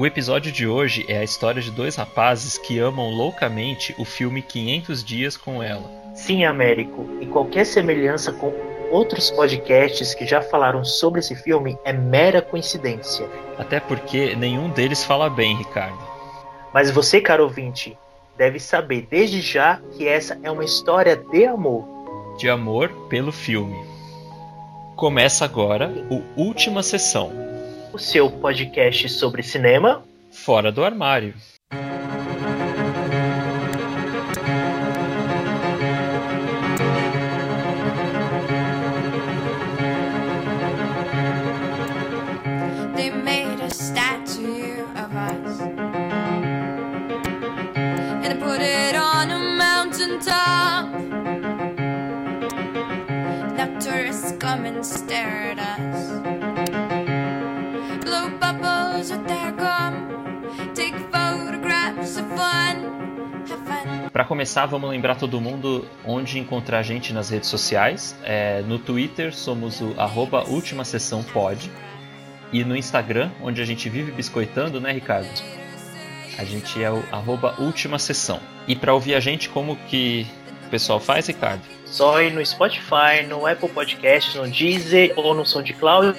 O episódio de hoje é a história de dois rapazes que amam loucamente o filme 500 Dias com Ela. Sim, Américo, e qualquer semelhança com outros podcasts que já falaram sobre esse filme é mera coincidência. Até porque nenhum deles fala bem, Ricardo. Mas você, caro ouvinte, deve saber desde já que essa é uma história de amor. De amor pelo filme. Começa agora o Última Sessão o seu podcast sobre cinema fora do armário. Começar, vamos lembrar todo mundo onde encontrar a gente nas redes sociais. É, no Twitter somos o arroba Última Sessão Pod. E no Instagram, onde a gente vive biscoitando, né, Ricardo? A gente é o arroba Última Sessão. E para ouvir a gente, como que o pessoal faz, Ricardo? Só ir no Spotify, no Apple Podcasts, no Deezer ou no SoundCloud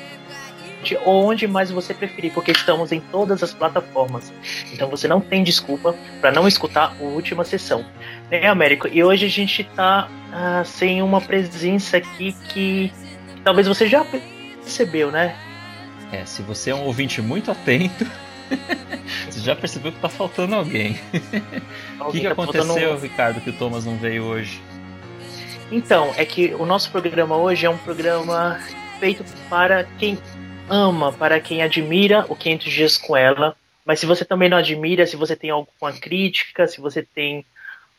ou onde mais você preferir, porque estamos em todas as plataformas. Então você não tem desculpa para não escutar a última sessão. Né, Américo? E hoje a gente está ah, sem uma presença aqui que, que talvez você já percebeu, né? É, se você é um ouvinte muito atento, você já percebeu que está faltando alguém. O que, que tá aconteceu, faltando... Ricardo, que o Thomas não veio hoje? Então, é que o nosso programa hoje é um programa feito para quem ama, para quem admira o 500 Dias com Ela. Mas se você também não admira, se você tem alguma crítica, se você tem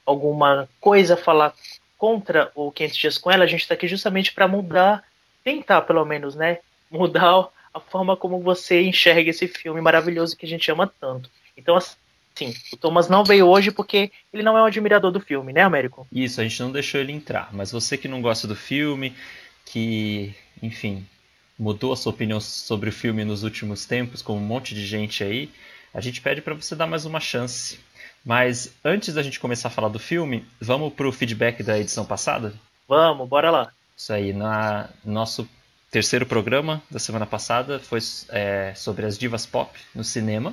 alguma coisa a falar contra o 500 Dias com Ela, a gente está aqui justamente para mudar, tentar pelo menos, né? Mudar a forma como você enxerga esse filme maravilhoso que a gente ama tanto. Então, assim, o Thomas não veio hoje porque ele não é um admirador do filme, né, Américo? Isso, a gente não deixou ele entrar. Mas você que não gosta do filme, que, enfim, mudou a sua opinião sobre o filme nos últimos tempos, como um monte de gente aí, a gente pede para você dar mais uma chance. Mas antes da gente começar a falar do filme, vamos para o feedback da edição passada? Vamos, bora lá. Isso aí, na nosso terceiro programa da semana passada foi é, sobre as divas pop no cinema.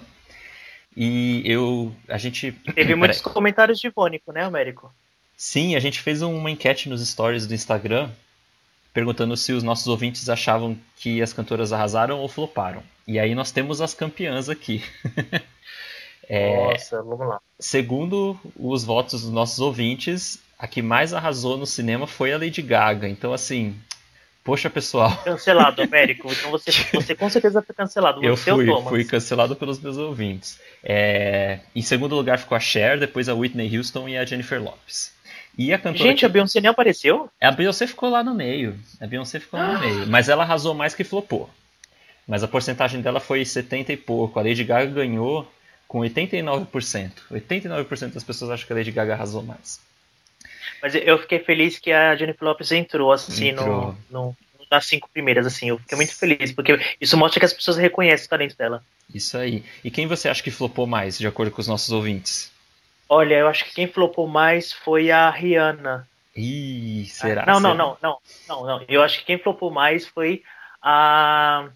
E eu. A gente. Teve muitos comentários de Ivônico, né, Américo? Sim, a gente fez uma enquete nos stories do Instagram perguntando se os nossos ouvintes achavam que as cantoras arrasaram ou floparam. E aí nós temos as campeãs aqui. é, Nossa, vamos lá. Segundo os votos dos nossos ouvintes, a que mais arrasou no cinema foi a Lady Gaga. Então, assim, poxa, pessoal. Cancelado, Américo. Então você, você com certeza foi cancelado. Eu fui, fui cancelado pelos meus ouvintes. É, em segundo lugar ficou a Cher, depois a Whitney Houston e a Jennifer Lopes. E a cantora. Gente, que... a Beyoncé nem apareceu? A Beyoncé ficou lá no meio. A Beyoncé ficou lá no meio. Mas ela arrasou mais que flopou. Mas a porcentagem dela foi 70 e pouco. A Lady Gaga ganhou com 89%. 89% das pessoas acham que a Lady Gaga arrasou mais. Mas eu fiquei feliz que a Jennifer Lopez entrou assim entrou. No, no, nas cinco primeiras, assim. Eu fiquei muito feliz, porque isso mostra que as pessoas reconhecem o talento dela. Isso aí. E quem você acha que flopou mais, de acordo com os nossos ouvintes? Olha, eu acho que quem flopou mais foi a Rihanna. Ih, será? Não, não, não, não, não, não. Eu acho que quem flopou mais foi a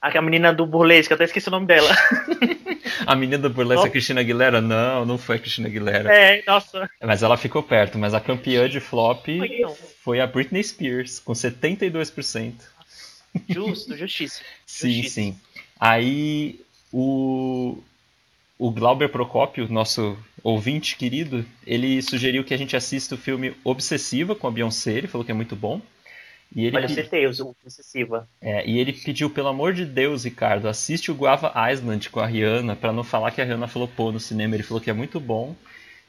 a menina do burlesque, eu até esqueci o nome dela. a menina do burlesque, a Cristina Aguilera? Não, não foi a Cristina Aguilera. É, nossa. Mas ela ficou perto, mas a campeã de flop foi a Britney Spears, com 72%. Justo, justiça. sim, justiça. sim. Aí o, o Glauber Procópio, nosso ouvinte querido, ele sugeriu que a gente assista o filme Obsessiva com a Beyoncé, ele falou que é muito bom. E ele Olha, acertei, o Obsessiva. É, e ele pediu, pelo amor de Deus, Ricardo, assiste o Guava Island com a Rihanna, para não falar que a Rihanna falou pô no cinema, ele falou que é muito bom.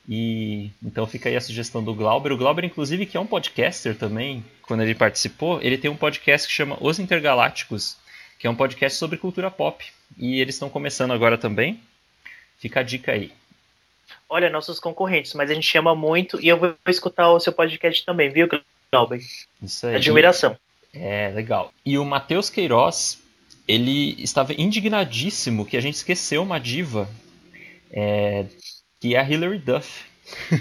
E então fica aí a sugestão do Glauber. O Glauber, inclusive, que é um podcaster também, quando ele participou, ele tem um podcast que chama Os Intergalácticos, que é um podcast sobre cultura pop. E eles estão começando agora também. Fica a dica aí olha, nossos concorrentes, mas a gente ama muito e eu vou escutar o seu podcast também, viu, Glauber? Isso aí. Admiração. É, legal. E o Matheus Queiroz, ele estava indignadíssimo que a gente esqueceu uma diva, é, que é a Hilary Duff.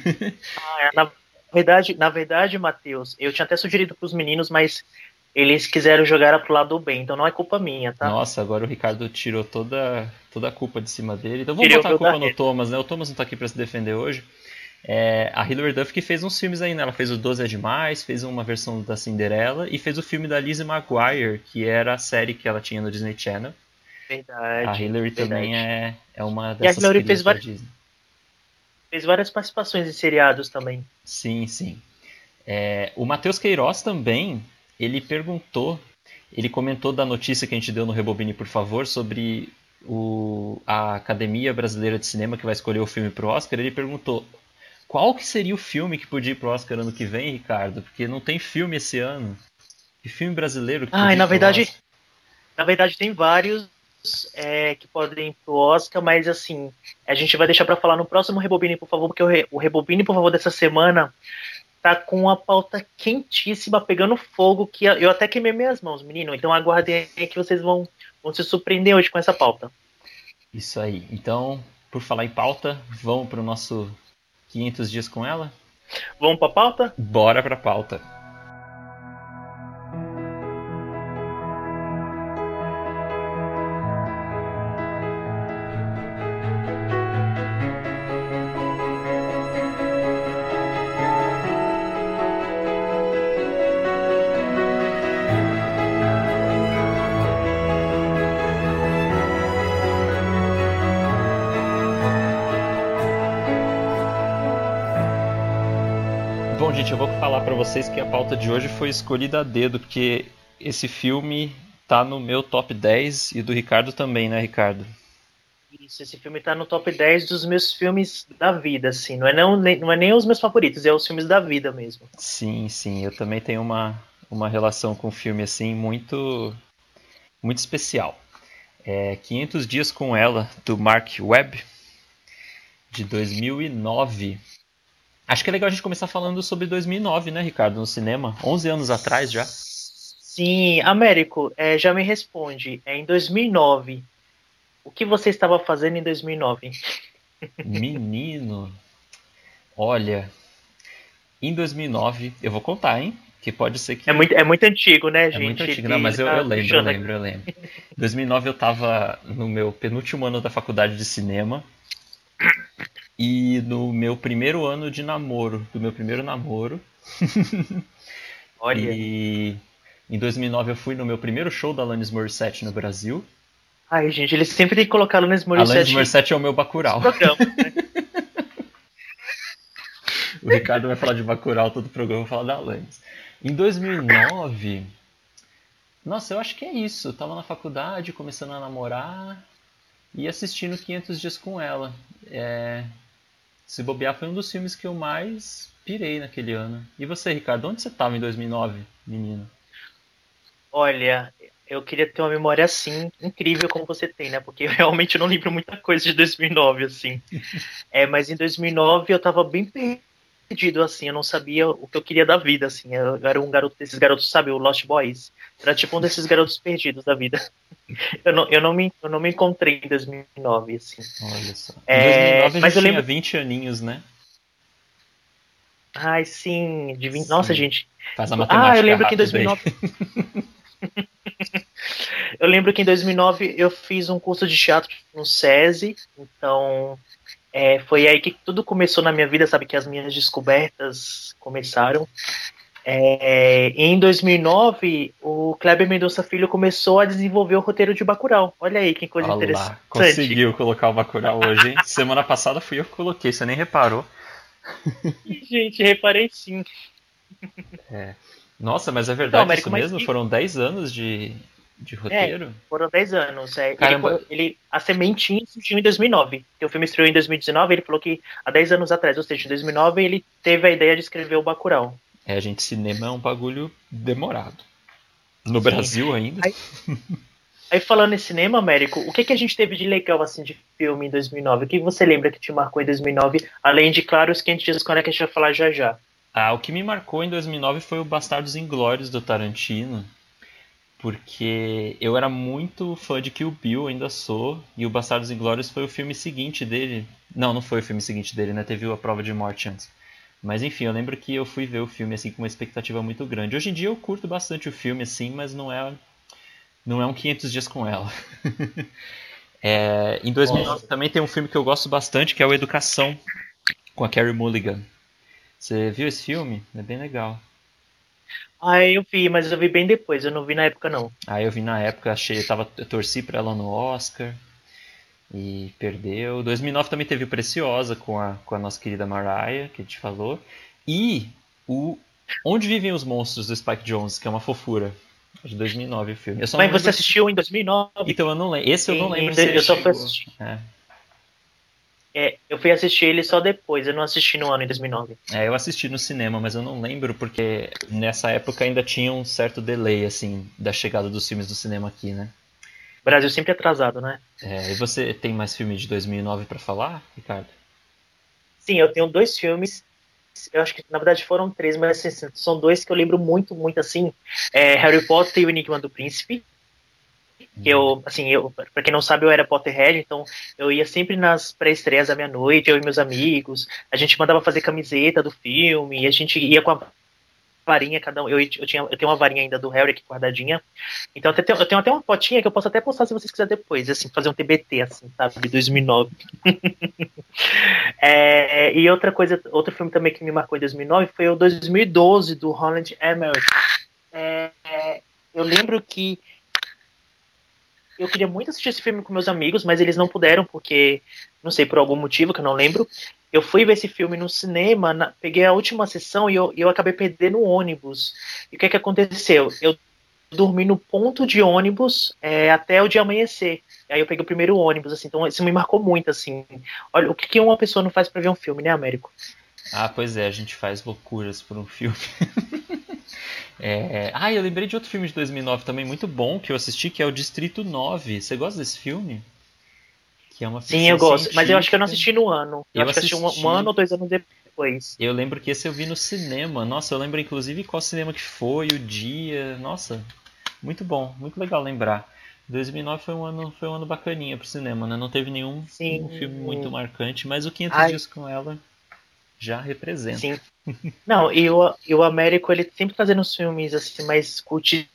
ah, é, na verdade, na verdade, Matheus, eu tinha até sugerido para os meninos, mas eles quiseram jogar pro lado do bem, então não é culpa minha, tá? Nossa, agora o Ricardo tirou toda, toda a culpa de cima dele. Então vamos Tirei botar a culpa no Thomas, né? O Thomas não tá aqui para se defender hoje. É, a Hilary Duff que fez uns filmes aí, né? Ela fez o 12 é Demais, fez uma versão da Cinderela e fez o filme da Lizzie McGuire, que era a série que ela tinha no Disney Channel. Verdade. A Hilary também é, é uma dessas e a Hilary fez, várias, fez várias participações em seriados também. Sim, sim. É, o Matheus Queiroz também ele perguntou, ele comentou da notícia que a gente deu no Rebobine, por favor, sobre o, a Academia Brasileira de Cinema que vai escolher o filme pro Oscar. Ele perguntou qual que seria o filme que podia ir pro Oscar ano que vem, Ricardo? Porque não tem filme esse ano. Que filme brasileiro que Ah, na verdade, na verdade tem vários é, que podem ir pro Oscar, mas assim, a gente vai deixar para falar no próximo Rebobine, por favor, porque o, Re, o Rebobine, por favor, dessa semana tá com a pauta quentíssima, pegando fogo, que eu até queimei minhas mãos, menino. Então aguardem aí que vocês vão, vão se surpreender hoje com essa pauta. Isso aí. Então, por falar em pauta, vamos para o nosso 500 dias com ela? Vamos para pauta? Bora para pauta. Vocês que a pauta de hoje foi escolhida a dedo, porque esse filme tá no meu top 10 e do Ricardo também, né, Ricardo? Isso, esse filme tá no top 10 dos meus filmes da vida, assim. Não é, não, não é nem os meus favoritos, é os filmes da vida mesmo. Sim, sim. Eu também tenho uma, uma relação com o filme, assim, muito, muito especial. É 500 Dias com Ela, do Mark Webb, de 2009. Acho que é legal a gente começar falando sobre 2009, né, Ricardo, no cinema. 11 anos atrás já. Sim, Américo, é, já me responde. É, em 2009, o que você estava fazendo em 2009? Menino, olha, em 2009, eu vou contar, hein? Que pode ser que. É muito, é muito antigo, né, gente? É muito antigo, não, mas eu, tá eu lembro, eu lembro, eu lembro. Em 2009 eu estava no meu penúltimo ano da faculdade de cinema. E no meu primeiro ano de namoro, do meu primeiro namoro. Olha. e em 2009 eu fui no meu primeiro show da Alanis Morissette no Brasil. Ai, gente, eles sempre têm que colocar Alanis Morissette. Alanis Morissette é o meu Bacurau. Programa, né? o Ricardo vai falar de Bacurau todo o programa, eu vou falar da Alanis. Em 2009... Nossa, eu acho que é isso. Eu tava na faculdade, começando a namorar e assistindo 500 Dias com ela. É, se bobear foi um dos filmes que eu mais pirei naquele ano. E você, Ricardo, onde você estava em 2009, menino? Olha, eu queria ter uma memória assim, incrível como você tem, né? Porque eu realmente não lembro muita coisa de 2009, assim. é, mas em 2009 eu estava bem perdido, assim, eu não sabia o que eu queria da vida, assim. Eu era um garoto desses garotos, sabe, o Lost Boys. Era tipo um desses garotos perdidos da vida. Eu não, eu não, me, eu não me encontrei em 2009, assim. Olha só. Em 2009 é, mas eu tinha lembro... 20 aninhos, né? Ai, sim. De 20... sim. Nossa, gente. Faz a matemática Ah, eu lembro que em 2009... eu lembro que em 2009 eu fiz um curso de teatro no SESI, então é, foi aí que tudo começou na minha vida, sabe? Que as minhas descobertas começaram. É, em 2009, o Kleber Mendonça Filho começou a desenvolver o roteiro de Bacurau. Olha aí que coisa Olá, interessante. Conseguiu colocar o Bacurau hoje, hein? Semana passada fui eu que coloquei, você nem reparou. Gente, reparei sim. É. Nossa, mas é verdade então, isso mesmo? Que... Foram 10 anos de, de roteiro? É, foram 10 anos. É. Caramba. Ele, ele, a sementinha surgiu em 2009. o filme estreou em 2019, ele falou que há 10 anos atrás, ou seja, em 2009, ele teve a ideia de escrever o Bacurau. É, gente, cinema é um bagulho demorado. No Sim. Brasil ainda. Aí, aí, falando em cinema, Américo, o que, que a gente teve de legal assim de filme em 2009? O que você lembra que te marcou em 2009? Além de, claro, os 500 dias quando é que a gente vai falar já já. Ah, o que me marcou em 2009 foi o Bastardos Inglórios do Tarantino. Porque eu era muito fã de Kill Bill, ainda sou, e o Bastardos Inglórios foi o filme seguinte dele. Não, não foi o filme seguinte dele, né? Teve a prova de morte antes. Mas enfim, eu lembro que eu fui ver o filme assim com uma expectativa muito grande. Hoje em dia eu curto bastante o filme assim, mas não é não é um 500 dias com ela. é, em 2009 Nossa. também tem um filme que eu gosto bastante, que é o Educação, com a Carrie Mulligan. Você viu esse filme? É bem legal. Ah, eu vi, mas eu vi bem depois, eu não vi na época não. Ah, eu vi na época, achei, eu, tava, eu torci pra ela no Oscar e perdeu. 2009 também teve o Preciosa com a, com a nossa querida Mariah, que a gente falou. E o Onde Vivem os Monstros do Spike Jones, que é uma fofura. De 2009 o filme. Mas você assistiu em 2009? Então eu não lembro. Esse eu não lembro. eu só fui assistir. É. É, eu fui assistir ele só depois, eu não assisti no ano em 2009. É, eu assisti no cinema, mas eu não lembro porque nessa época ainda tinha um certo delay, assim, da chegada dos filmes do cinema aqui, né? Brasil sempre atrasado, né? É, e você tem mais filmes de 2009 para falar, Ricardo? Sim, eu tenho dois filmes. Eu acho que na verdade foram três, mas assim, são dois que eu lembro muito, muito assim. É Harry Potter e o Enigma do Príncipe eu, assim, eu, pra quem não sabe, eu era Potterhead, então eu ia sempre nas pré-estreias da meia-noite, eu e meus amigos, a gente mandava fazer camiseta do filme, a gente ia com a varinha, cada um, eu, eu, tinha, eu tenho uma varinha ainda do Harry aqui guardadinha, então eu tenho, eu tenho até uma fotinha que eu posso até postar se vocês quiserem depois, assim, fazer um TBT, assim, sabe, de 2009. é, e outra coisa, outro filme também que me marcou em 2009 foi o 2012, do Holland Emmerich. É, eu lembro que eu queria muito assistir esse filme com meus amigos, mas eles não puderam, porque, não sei, por algum motivo que eu não lembro. Eu fui ver esse filme no cinema, na, peguei a última sessão e eu, eu acabei perdendo o ônibus. E o que é que aconteceu? Eu dormi no ponto de ônibus é, até o dia amanhecer. Aí eu peguei o primeiro ônibus, assim, então isso me marcou muito, assim. Olha, o que, uma pessoa não faz para ver um filme, né, Américo? Ah, pois é, a gente faz loucuras por um filme. É... Ah, eu lembrei de outro filme de 2009 também muito bom que eu assisti, que é o Distrito 9. Você gosta desse filme? Que é uma Sim, eu gosto, científica. mas eu acho que eu não assisti no ano. Eu, eu acho assisti... que assisti um, um ano ou dois anos depois. Eu lembro que esse eu vi no cinema. Nossa, eu lembro inclusive qual cinema que foi, o dia. Nossa, muito bom, muito legal lembrar. 2009 foi um ano, foi um ano bacaninha pro cinema, né? Não teve nenhum filme muito marcante, mas o 500 Ai. dias com ela já representa. Sim. Não, e o, e o Américo, ele sempre fazendo os filmes assim, mais cultzinho,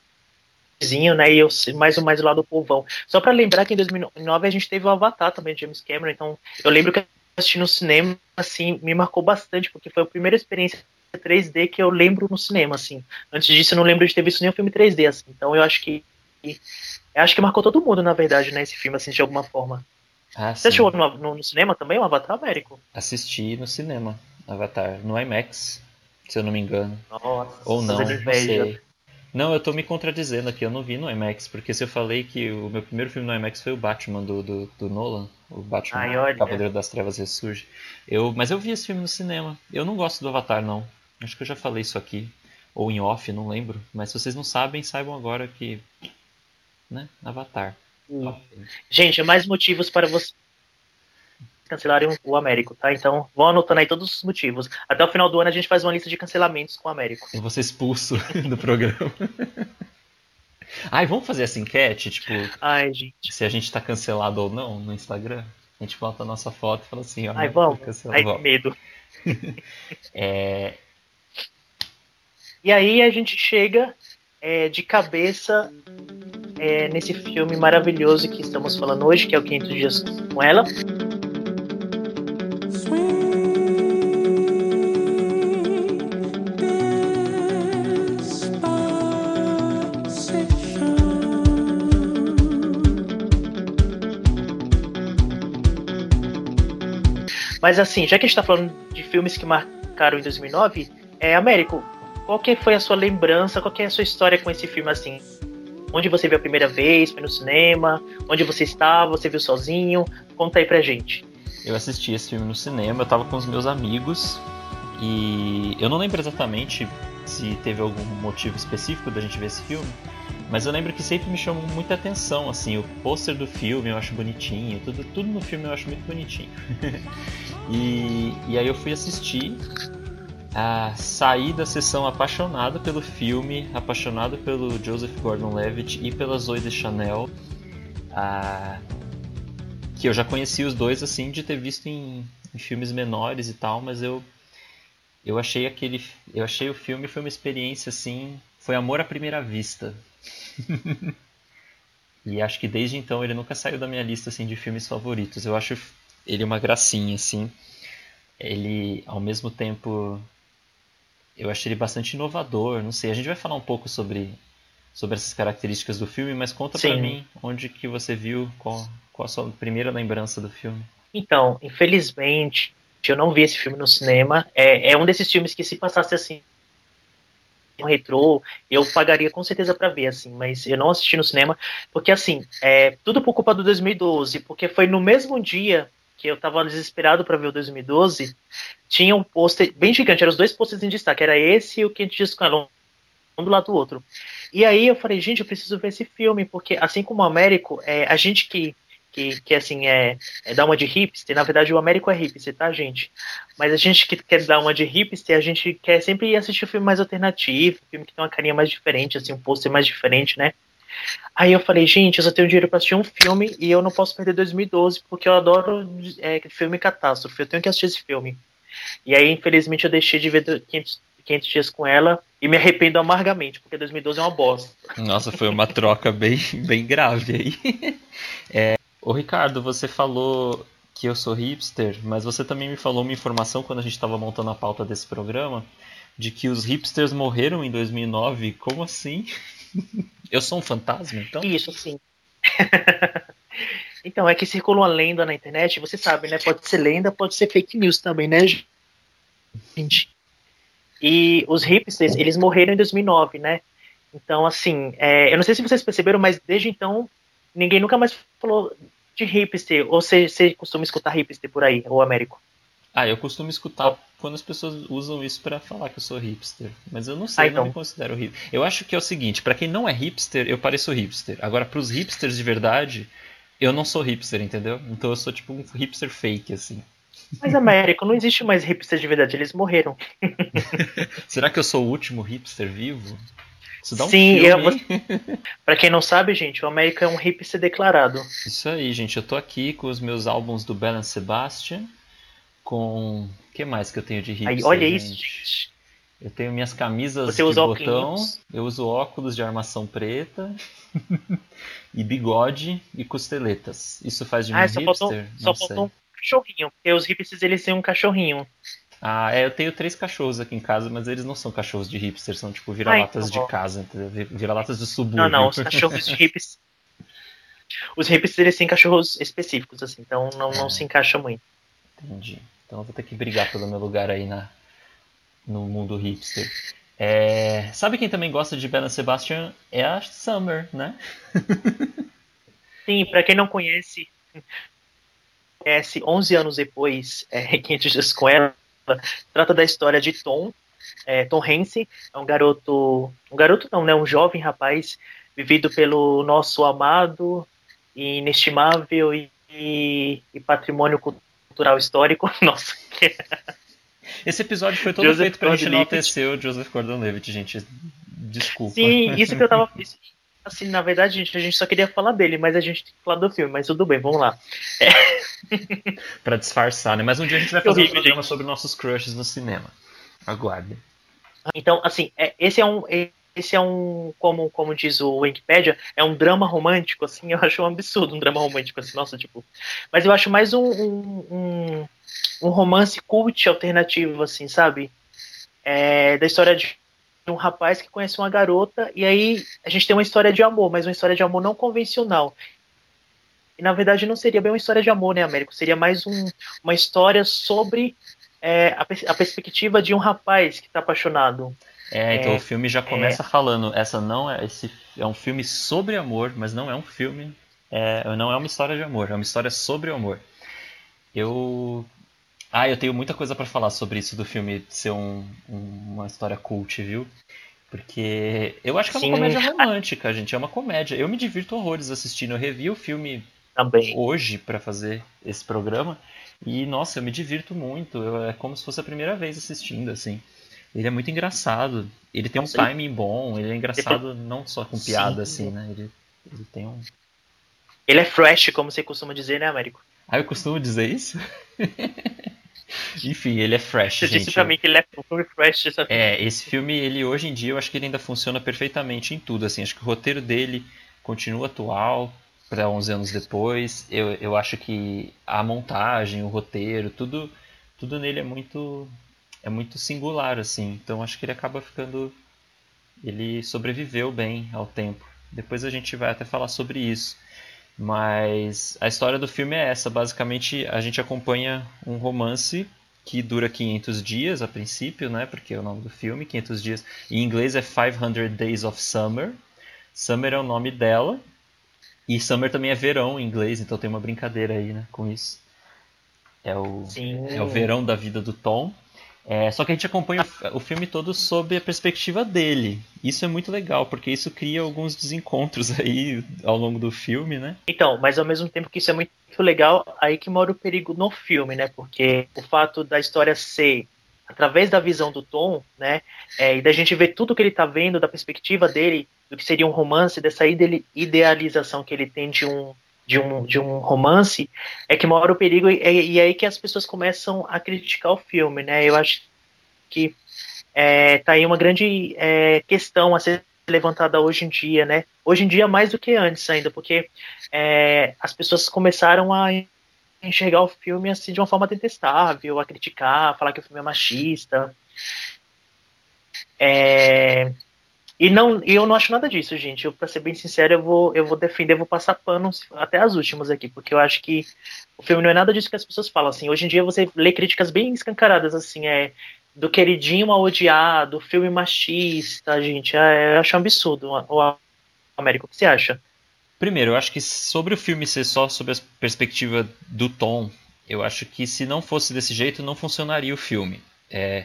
né? E eu mais ou mais do lado do povão. Só para lembrar que em 2009 a gente teve o Avatar também, de James Cameron. Então, eu lembro que assisti no cinema, assim, me marcou bastante, porque foi a primeira experiência 3D que eu lembro no cinema, assim. Antes disso, eu não lembro de ter visto nenhum filme 3D, assim. Então, eu acho que. Eu acho que marcou todo mundo, na verdade, né? Esse filme, assim, de alguma forma. Ah, Você assistiu no, no, no, cinema também, o Avatar Américo? Assisti no cinema. Avatar no IMAX, se eu não me engano. Nossa, Ou não, não sei. Não, eu tô me contradizendo aqui, eu não vi no IMAX, porque se eu falei que o meu primeiro filme no IMAX foi o Batman do, do, do Nolan, o Batman Ai, Cavaleiro das Trevas Ressurge. Eu, mas eu vi esse filme no cinema. Eu não gosto do Avatar, não. Acho que eu já falei isso aqui. Ou em off, não lembro. Mas se vocês não sabem, saibam agora que. Né? Avatar. Hum. Gente, mais motivos para você cancelarem o Américo, tá? Então vão anotando aí todos os motivos. Até o final do ano a gente faz uma lista de cancelamentos com o Américo. Eu vou ser expulso do programa. Ai, vamos fazer essa enquete, tipo. Ai. Se a gente tá cancelado ou não no Instagram. A gente bota a nossa foto e fala assim, ó. Ai, vamos. Ai, que medo. é... E aí a gente chega é, de cabeça é, nesse filme maravilhoso que estamos falando hoje, que é o 500 Dias com Ela. Mas assim, já que a gente tá falando de filmes que marcaram em 2009, é, Américo, qual que foi a sua lembrança, qual que é a sua história com esse filme assim? Onde você viu a primeira vez? Foi no cinema? Onde você estava? Você viu sozinho? Conta aí pra gente. Eu assisti esse filme no cinema, eu tava com os meus amigos e eu não lembro exatamente se teve algum motivo específico da gente ver esse filme, mas eu lembro que sempre me chamou muita atenção, assim, o pôster do filme eu acho bonitinho, tudo, tudo no filme eu acho muito bonitinho. e, e aí eu fui assistir saí da sessão apaixonado pelo filme, apaixonado pelo Joseph Gordon-Levitt e pela Zoe Deschanel. Ah, que eu já conheci os dois assim de ter visto em, em, filmes menores e tal, mas eu eu achei aquele eu achei o filme foi uma experiência assim, foi amor à primeira vista. e acho que desde então ele nunca saiu da minha lista assim de filmes favoritos. Eu acho ele uma gracinha assim. Ele ao mesmo tempo eu achei ele bastante inovador, não sei. A gente vai falar um pouco sobre, sobre essas características do filme, mas conta pra mim onde que você viu, qual, qual a sua primeira lembrança do filme. Então, infelizmente, eu não vi esse filme no cinema. É, é um desses filmes que se passasse assim um retrô, eu pagaria com certeza para ver, assim, mas eu não assisti no cinema, porque assim, é tudo por culpa do 2012, porque foi no mesmo dia que eu tava desesperado para ver o 2012, tinha um pôster bem gigante, eram os dois pôsteres em destaque, era esse e o Quente Disco um do lado do outro. E aí eu falei, gente, eu preciso ver esse filme, porque assim como o Américo, é, a gente que, que, que assim, é, é dar uma de hipster, na verdade o Américo é hipster, tá, gente? Mas a gente que quer dar uma de hipster, a gente quer sempre assistir um filme mais alternativo, um filme que tem uma carinha mais diferente, assim, um pôster mais diferente, né? Aí eu falei, gente, eu só tenho dinheiro para assistir um filme e eu não posso perder 2012 porque eu adoro é, filme catástrofe. Eu tenho que assistir esse filme. E aí, infelizmente, eu deixei de ver 500, 500 dias com ela e me arrependo amargamente porque 2012 é uma bosta. Nossa, foi uma troca bem, bem grave aí. É, ô Ricardo, você falou que eu sou hipster, mas você também me falou uma informação quando a gente estava montando a pauta desse programa de que os hipsters morreram em 2009. Como assim? Eu sou um fantasma, então? Isso, sim. então, é que circula uma lenda na internet, você sabe, né? Pode ser lenda, pode ser fake news também, né, gente? E os hipsters, eles morreram em 2009, né? Então, assim, é, eu não sei se vocês perceberam, mas desde então, ninguém nunca mais falou de hipster. Ou você, você costuma escutar hipster por aí, o Américo? Ah, eu costumo escutar quando as pessoas usam isso para falar que eu sou hipster. Mas eu não sei, ah, então. não me considero hipster. Eu acho que é o seguinte, para quem não é hipster, eu pareço hipster. Agora, pros hipsters de verdade, eu não sou hipster, entendeu? Então eu sou tipo um hipster fake, assim. Mas, Américo, não existe mais hipster de verdade, eles morreram. Será que eu sou o último hipster vivo? Isso dá um Sim, eu, pra quem não sabe, gente, o Américo é um hipster declarado. Isso aí, gente. Eu tô aqui com os meus álbuns do Belen Sebastian com. O que mais que eu tenho de hipster? Aí, olha gente? isso, gente. Eu tenho minhas camisas Você de botão, óculos. eu uso óculos de armação preta, e bigode e costeletas. Isso faz de mim ah, só hipster? Faltou, só faltou um cachorrinho, porque os hipsters eles têm um cachorrinho. Ah, é, eu tenho três cachorros aqui em casa, mas eles não são cachorros de hipster, são tipo vira-latas então, de casa, vira-latas do subúrbio. Não, não, os cachorros de hipster. Os hipsters têm cachorros específicos, assim, então não, não é. se encaixa muito. Entendi. Então eu vou ter que brigar pelo meu lugar aí na, no mundo hipster. É, sabe quem também gosta de Bela Sebastian? É a Summer, né? Sim, para quem não conhece, conhece 11 anos depois, é, 500 dias com ela, trata da história de Tom, é, Tom Hansen, é um garoto, um garoto não, né, um jovem rapaz vivido pelo nosso amado, inestimável e, e patrimônio cultural histórico. Nossa. Esse episódio foi todo Joseph feito pra gente enaltecer o Joseph Gordon-Levitt, gente. Desculpa. Sim, isso que eu tava... Assim, na verdade, gente, a gente só queria falar dele, mas a gente tem que falar do filme, mas tudo bem, vamos lá. É. pra disfarçar, né? Mas um dia a gente vai fazer horrível, um programa gente. sobre nossos crushes no cinema. Aguarde. Então, assim, é, esse é um esse é um, como, como diz o Wikipedia, é um drama romântico, assim, eu acho um absurdo um drama romântico, assim, nossa, tipo. Mas eu acho mais um, um, um, um romance cult alternativo, assim, sabe? É, da história de um rapaz que conhece uma garota, e aí a gente tem uma história de amor, mas uma história de amor não convencional. E na verdade não seria bem uma história de amor, né, Américo? Seria mais um, uma história sobre é, a, a perspectiva de um rapaz que está apaixonado. É, então é, o filme já começa é... falando, essa não é esse é um filme sobre amor, mas não é um filme, é, não é uma história de amor, é uma história sobre o amor. Eu ah, eu tenho muita coisa para falar sobre isso do filme ser um, um, uma história cult, viu? Porque eu acho que é uma comédia romântica, gente. É uma comédia. Eu me divirto horrores assistindo. Eu revi o filme Também. hoje para fazer esse programa. E, nossa, eu me divirto muito. Eu, é como se fosse a primeira vez assistindo, assim. ele é muito engraçado. Ele tem um timing bom, ele é engraçado não só com piada, Sim. assim, né? Ele, ele tem um. Ele é fresh, como você costuma dizer, né, Américo? Ah, eu costumo dizer isso? Enfim, ele é fresh, Você gente. disse pra mim que ele é um fresh. Sabe? É, esse filme, ele hoje em dia, eu acho que ele ainda funciona perfeitamente em tudo, assim. Acho que o roteiro dele continua atual para 11 anos depois. Eu, eu acho que a montagem, o roteiro, tudo tudo nele é muito é muito singular assim. Então acho que ele acaba ficando ele sobreviveu bem ao tempo. Depois a gente vai até falar sobre isso. Mas a história do filme é essa. Basicamente, a gente acompanha um romance que dura 500 dias a princípio, né? Porque é o nome do filme, 500 dias. Em inglês é 500 Days of Summer. Summer é o nome dela. E Summer também é verão em inglês, então tem uma brincadeira aí, né, com isso. É o, é o verão da vida do Tom. É, só que a gente acompanha o, filme todo sob a perspectiva dele. Isso é muito legal, porque isso cria alguns desencontros aí ao longo do filme, né? Então, mas ao mesmo tempo que isso é muito legal, aí que mora o perigo no filme, né? Porque o fato da história ser através da visão do Tom, né? É, e da gente ver tudo que ele tá vendo da perspectiva dele, do que seria um romance, dessa idealização que ele tem de um de um, de um romance, é que mora o perigo e, e é aí que as pessoas começam a criticar o filme, né? Eu acho que é, tá aí uma grande é, questão a ser levantada hoje em dia, né? Hoje em dia mais do que antes ainda, porque é, as pessoas começaram a enxergar o filme assim de uma forma detestável, a criticar, a falar que o filme é machista. É, e não, eu não acho nada disso, gente. Eu, pra ser bem sincero, eu vou, eu vou defender, vou passar pano até as últimas aqui, porque eu acho que o filme não é nada disso que as pessoas falam. Assim, hoje em dia você lê críticas bem escancaradas, assim, é do queridinho ao odiado, filme machista, gente. É, eu acho um absurdo. O Américo, o que você acha? Primeiro, eu acho que sobre o filme ser só sob a perspectiva do tom, eu acho que se não fosse desse jeito, não funcionaria o filme. É,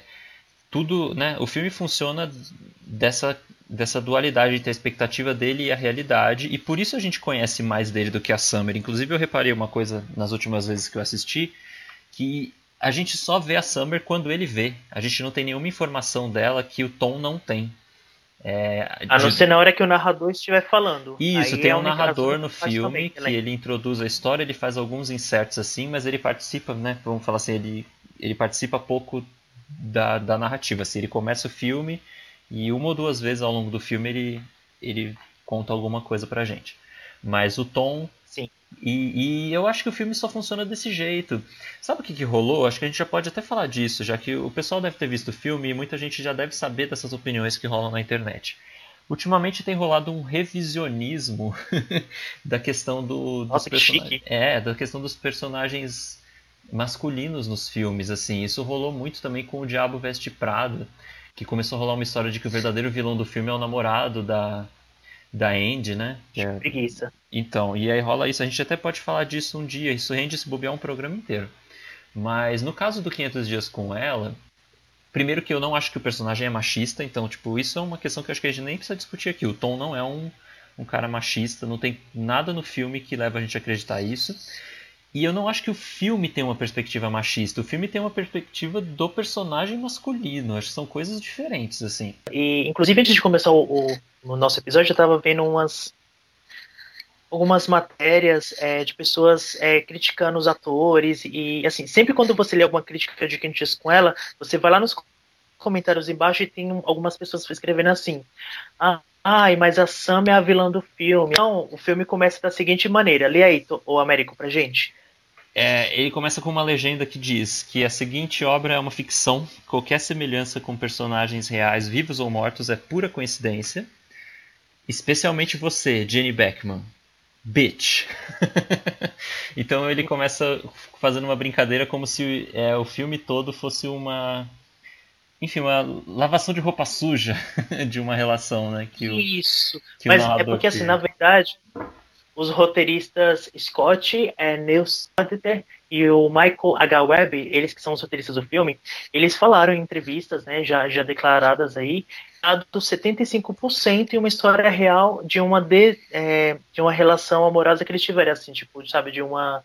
tudo, né? O filme funciona dessa dessa dualidade entre a expectativa dele e a realidade, e por isso a gente conhece mais dele do que a Summer. Inclusive eu reparei uma coisa nas últimas vezes que eu assisti, que a gente só vê a Summer quando ele vê. A gente não tem nenhuma informação dela que o Tom não tem. É, a não de... ser na hora que o narrador estiver falando. Isso, Aí tem é um narrador no filme que, ele introduz a história, ele faz alguns insertos assim, mas ele participa, né? Vamos falar assim, ele, ele participa pouco da, da narrativa. Assim, ele começa o filme e uma ou duas vezes ao longo do filme ele, ele conta alguma coisa pra gente. Mas o tom. Sim. E, e eu acho que o filme só funciona desse jeito. Sabe o que, que rolou? Acho que a gente já pode até falar disso, já que o pessoal deve ter visto o filme e muita gente já deve saber dessas opiniões que rolam na internet. Ultimamente tem rolado um revisionismo da questão do, Nossa, dos personagens. É, da questão dos personagens masculinos nos filmes, assim. Isso rolou muito também com o Diabo Veste Prado que começou a rolar uma história de que o verdadeiro vilão do filme é o namorado da, da Andy, né? É... Preguiça. Então, e aí rola isso. A gente até pode falar disso um dia. Isso rende se bobear um programa inteiro. Mas no caso do 500 Dias com Ela, primeiro que eu não acho que o personagem é machista. Então, tipo, isso é uma questão que eu acho que a gente nem precisa discutir aqui. O Tom não é um, um cara machista. Não tem nada no filme que leva a gente a acreditar isso. E eu não acho que o filme tem uma perspectiva machista. O filme tem uma perspectiva do personagem masculino. Acho que são coisas diferentes, assim. E, inclusive, antes de começar o, o, nosso episódio, eu tava vendo umas algumas matérias é, de pessoas é, criticando os atores e assim sempre quando você lê alguma crítica de quem diz com ela você vai lá nos comentários embaixo e tem algumas pessoas escrevendo assim ah, ai mas a Sam é a vilã do filme então o filme começa da seguinte maneira lê aí o Américo pra gente é, ele começa com uma legenda que diz que a seguinte obra é uma ficção, qualquer semelhança com personagens reais, vivos ou mortos, é pura coincidência. Especialmente você, Jenny Beckman. Bitch. então ele começa fazendo uma brincadeira como se é, o filme todo fosse uma. Enfim, uma lavação de roupa suja de uma relação, né? Que o, Isso. Que Mas é porque, assim, na verdade, os roteiristas Scott é, Neil Sandter e o Michael H. Webb, eles que são os roteiristas do filme, eles falaram em entrevistas, né, já, já declaradas aí, do 75% em uma história real de uma, de, é, de uma relação amorosa que eles tiveram, assim, tipo, sabe, de uma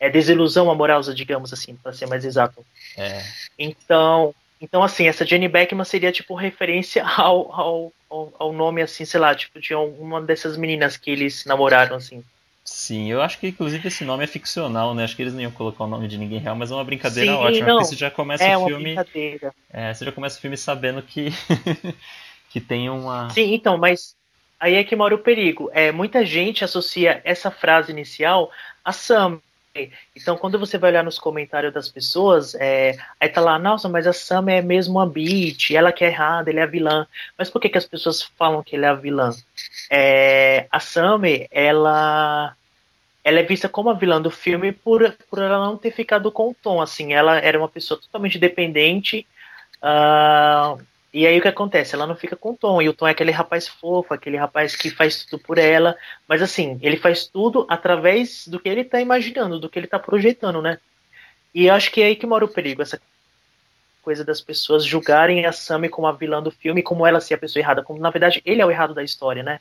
é, desilusão amorosa, digamos assim, para ser mais exato. É. Então, Então, assim, essa Jenny Beckman seria, tipo, referência ao, ao, ao, ao nome, assim, sei lá, tipo, de uma dessas meninas que eles namoraram, assim. Sim, eu acho que inclusive esse nome é ficcional, né? Acho que eles não iam colocar o nome de ninguém real, mas é uma brincadeira Sim, ótima, não. porque você já começa é o filme. É, você já começa o filme sabendo que, que tem uma. Sim, então, mas aí é que mora o perigo. É, muita gente associa essa frase inicial a Sam. Então, quando você vai olhar nos comentários das pessoas, é, aí tá lá, nossa, mas a Sam é mesmo uma bitch, ela que é errada, ele é a vilã. Mas por que, que as pessoas falam que ele é a vilã? É, a Sam, ela ela é vista como a vilã do filme por, por ela não ter ficado com o Tom, assim, ela era uma pessoa totalmente dependente, uh, e aí o que acontece? Ela não fica com o Tom, e o Tom é aquele rapaz fofo, aquele rapaz que faz tudo por ela, mas assim, ele faz tudo através do que ele tá imaginando, do que ele tá projetando, né? E acho que é aí que mora o perigo, essa coisa das pessoas julgarem a Sammy como a vilã do filme, como ela ser a pessoa errada, como na verdade ele é o errado da história, né?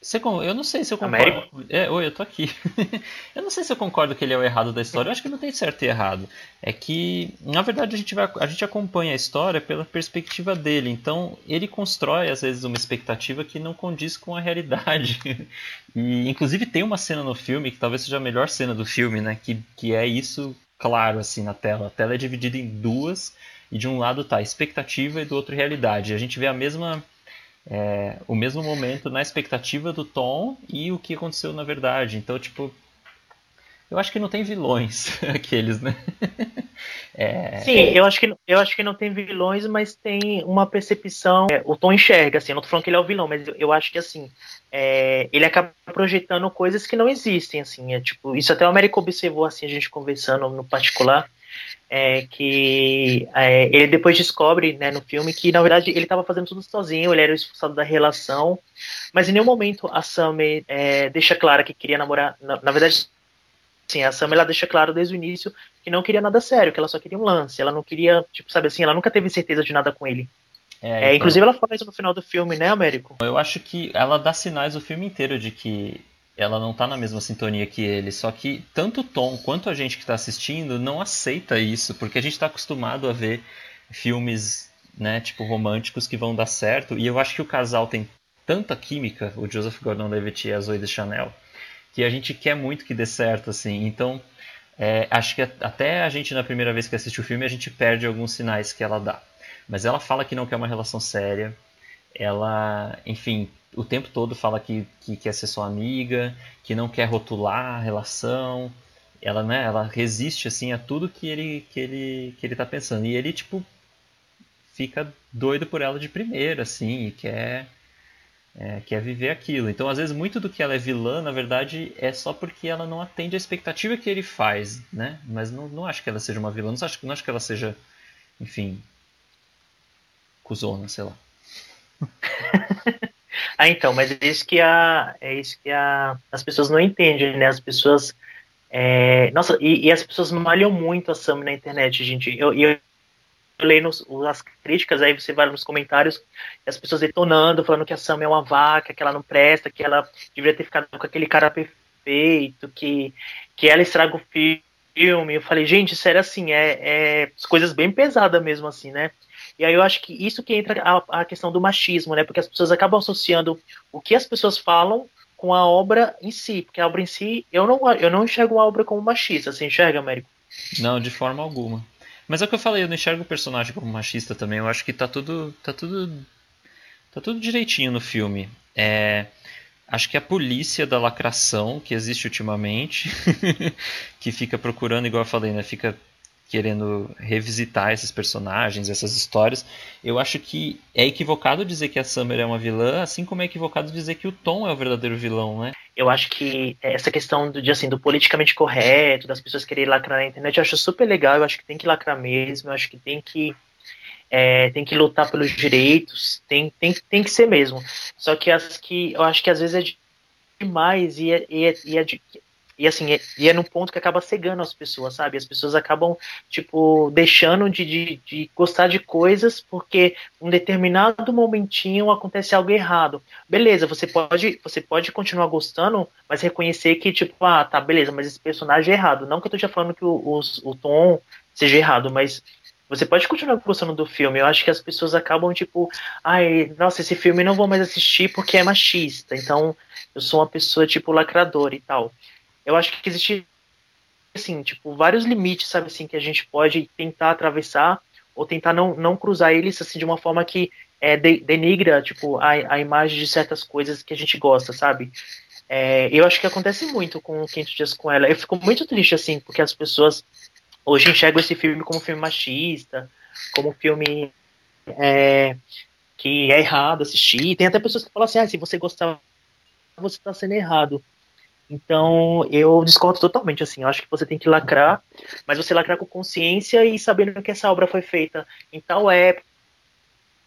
Você, eu não sei se eu concordo. É, oi, eu tô aqui. eu não sei se eu concordo que ele é o errado da história. Eu acho que não tem certo e errado. É que, na verdade, a gente, vai, a gente acompanha a história pela perspectiva dele. Então, ele constrói, às vezes, uma expectativa que não condiz com a realidade. e, inclusive, tem uma cena no filme, que talvez seja a melhor cena do filme, né? Que, que é isso claro, assim, na tela. A tela é dividida em duas. E de um lado tá expectativa e do outro realidade. A gente vê a mesma é, o mesmo momento na expectativa do Tom e o que aconteceu na verdade. Então, tipo, eu acho que não tem vilões aqueles, né? É... Sim, eu acho, que, eu acho que não tem vilões, mas tem uma percepção. É, o Tom enxerga, assim, eu não tô falando que ele é o vilão, mas eu, eu acho que assim, é, ele acaba projetando coisas que não existem, assim, é tipo, isso até o Américo observou assim, a gente conversando no particular é, que é, ele depois descobre né, no filme que na verdade ele estava fazendo tudo sozinho, ele era o expulsado da relação, mas em nenhum momento a Sam é, deixa clara que queria namorar. Na, na, verdade, sim, a Sam ela deixa claro desde o início que não queria nada sério, que ela só queria um lance, ela não queria, tipo, sabe assim, ela nunca teve certeza de nada com ele. É, é então... inclusive ela fala isso no final do filme, né, Américo? Eu acho que ela dá sinais o filme inteiro de que ela não tá na mesma sintonia que ele. Só que tanto o Tom quanto a gente que está assistindo não aceita isso, porque a gente está acostumado a ver filmes, né, tipo românticos que vão dar certo. E eu acho que o casal tem tanta química, o Joseph Gordon-Levitt e a Zoe de Chanel, que a gente quer muito que dê certo, assim. Então, é, acho que até a gente na primeira vez que assiste o filme a gente perde alguns sinais que ela dá. Mas ela fala que não quer uma relação séria. Ela, enfim, o tempo todo fala que, que quer ser sua amiga, que não quer rotular a relação. Ela, né, ela resiste assim a tudo que ele que ele que ele tá pensando. E ele tipo fica doido por ela de primeira assim, e quer é, quer viver aquilo. Então, às vezes, muito do que ela é vilã, na verdade, é só porque ela não atende a expectativa que ele faz, né? Mas não, não acho que ela seja uma vilã, não acho, não acho que ela seja, enfim, cuzona, sei lá. Ah, então, mas é isso que a, é isso que a, as pessoas não entendem, né? As pessoas. É, nossa, e, e, as pessoas malham muito a Sam na internet, gente. Eu, eu, eu leio nos, as críticas, aí você vai nos comentários, as pessoas detonando, falando que a Sam é uma vaca, que ela não presta, que ela deveria ter ficado com aquele cara perfeito, que, que ela estraga o filme. Eu falei, gente, sério assim, é, é coisas bem pesadas mesmo, assim, né? E aí eu acho que isso que entra a, a questão do machismo, né? Porque as pessoas acabam associando o que as pessoas falam com a obra em si, porque a obra em si, eu não, eu não enxergo uma obra como machista, você enxerga, Américo? Não, de forma alguma. Mas é o que eu falei, eu não enxergo o personagem como machista também, eu acho que tá tudo. tá tudo. tá tudo direitinho no filme. É, acho que a polícia da lacração que existe ultimamente, que fica procurando, igual eu falei, né? Fica querendo revisitar esses personagens, essas histórias. Eu acho que é equivocado dizer que a Summer é uma vilã, assim como é equivocado dizer que o Tom é o verdadeiro vilão, né? Eu acho que essa questão do, de, assim, do politicamente correto, das pessoas quererem lacrar na internet, eu acho super legal, eu acho que tem que lacrar mesmo, eu acho que tem que é, tem que lutar pelos direitos, tem, tem, tem que ser mesmo. Só que as que eu acho que às vezes é demais e é, e é, e é e assim, é, e é num ponto que acaba cegando as pessoas, sabe? As pessoas acabam, tipo, deixando de, de, de gostar de coisas porque um determinado momentinho acontece algo errado. Beleza, você pode, você pode continuar gostando, mas reconhecer que, tipo, ah, tá, beleza, mas esse personagem é errado. Não que eu esteja falando que o, o, o tom seja errado, mas você pode continuar gostando do filme. Eu acho que as pessoas acabam tipo, ai, nossa, esse filme não vou mais assistir porque é machista. Então, eu sou uma pessoa tipo lacradora e tal. Eu acho que existe assim, tipo, vários limites, sabe assim, que a gente pode tentar atravessar ou tentar não, não cruzar eles assim de uma forma que é, de, denigra tipo a, a imagem de certas coisas que a gente gosta, sabe? É, eu acho que acontece muito com o Quinto Dias com ela. Eu fico muito triste assim, porque as pessoas hoje enxergam esse filme como um filme machista, como um filme é, que é errado assistir. Tem até pessoas que falam assim: ah, se você gostar, você está sendo errado. Então, eu discordo totalmente, assim, eu acho que você tem que lacrar, mas você lacrar com consciência e sabendo que essa obra foi feita em tal época,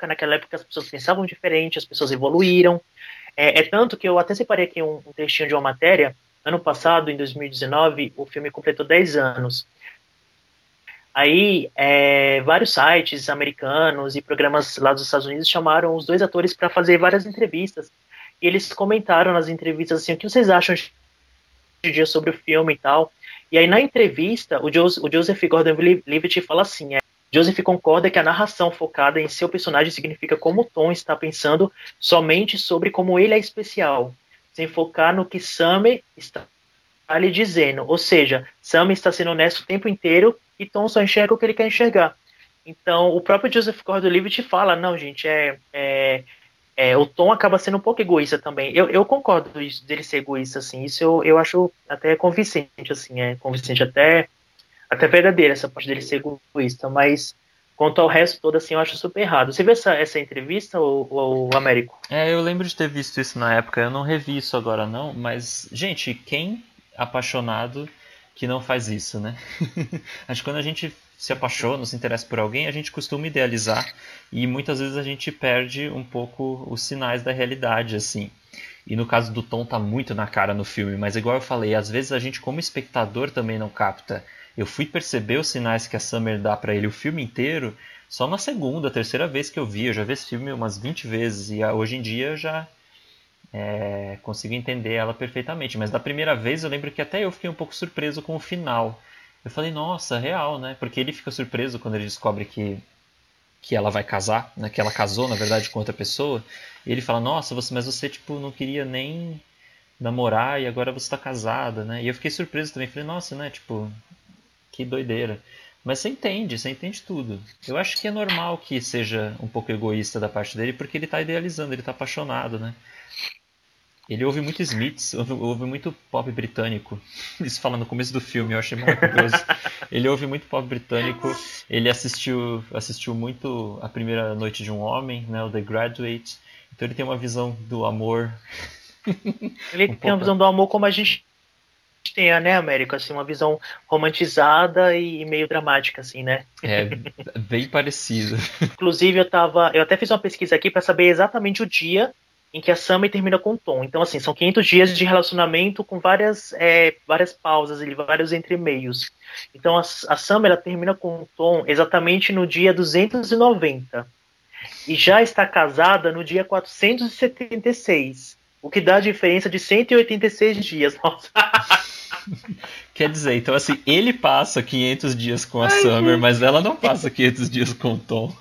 naquela época as pessoas pensavam diferente, as pessoas evoluíram, é, é tanto que eu até separei aqui um, um trechinho de uma matéria, ano passado, em 2019, o filme completou 10 anos, Aí, é, vários sites americanos e programas lá dos Estados Unidos chamaram os dois atores para fazer várias entrevistas. E eles comentaram nas entrevistas assim: o que vocês acham dia sobre o filme e tal. E aí na entrevista, o, Joseph, o Joseph Gordon-Levitt fala assim, é, Joseph concorda que a narração focada em seu personagem significa como Tom está pensando somente sobre como ele é especial, sem focar no que Sam está lhe dizendo. Ou seja, Sam está sendo honesto o tempo inteiro e Tom só enxerga o que ele quer enxergar. Então, o próprio Joseph Gordon-Levitt fala, não, gente, é, é é, o Tom acaba sendo um pouco egoísta também. Eu, eu concordo dele ser egoísta, assim. Isso eu, eu acho até convincente, assim. É convincente até, até verdadeira essa parte dele ser egoísta. Mas quanto ao resto todo, assim, eu acho super errado. Você viu essa, essa entrevista, o, o Américo? É, eu lembro de ter visto isso na época. Eu não revi isso agora, não. Mas, gente, quem apaixonado que não faz isso, né? Acho que quando a gente se apaixona, se interessa por alguém, a gente costuma idealizar e muitas vezes a gente perde um pouco os sinais da realidade, assim. E no caso do Tom tá muito na cara no filme, mas igual eu falei, às vezes a gente como espectador também não capta. Eu fui perceber os sinais que a Summer dá para ele o filme inteiro só na segunda, terceira vez que eu vi. Eu já vi esse filme umas 20 vezes e hoje em dia já é, consigo entender ela perfeitamente. Mas da primeira vez eu lembro que até eu fiquei um pouco surpreso com o final. Eu falei, nossa, real, né? Porque ele fica surpreso quando ele descobre que, que ela vai casar, né? Que ela casou, na verdade, com outra pessoa. E ele fala, nossa, você, mas você, tipo, não queria nem namorar e agora você está casada, né? E eu fiquei surpreso também. Falei, nossa, né? Tipo, que doideira. Mas você entende, você entende tudo. Eu acho que é normal que seja um pouco egoísta da parte dele, porque ele está idealizando, ele está apaixonado, né? Ele ouve muito Smiths, ouve, ouve, muito pop britânico. Isso fala no começo do filme, eu achei maravilhoso. ele ouve muito pop britânico. Ele assistiu, assistiu muito A Primeira Noite de um Homem, né, o The Graduate. Então ele tem uma visão do amor. Ele um tem uma visão do amor como a gente tem, né, América? Assim, uma visão romantizada e meio dramática, assim, né? É, bem parecido. Inclusive, eu tava. Eu até fiz uma pesquisa aqui para saber exatamente o dia em que a Summer termina com o Tom. Então, assim, são 500 dias de relacionamento com várias, é, várias pausas, ali, vários entremeios. Então, a, a Summer ela termina com o Tom exatamente no dia 290. E já está casada no dia 476. O que dá a diferença de 186 dias. Nossa. Quer dizer, então assim, ele passa 500 dias com a Ai, Summer, gente. mas ela não passa 500 dias com o Tom.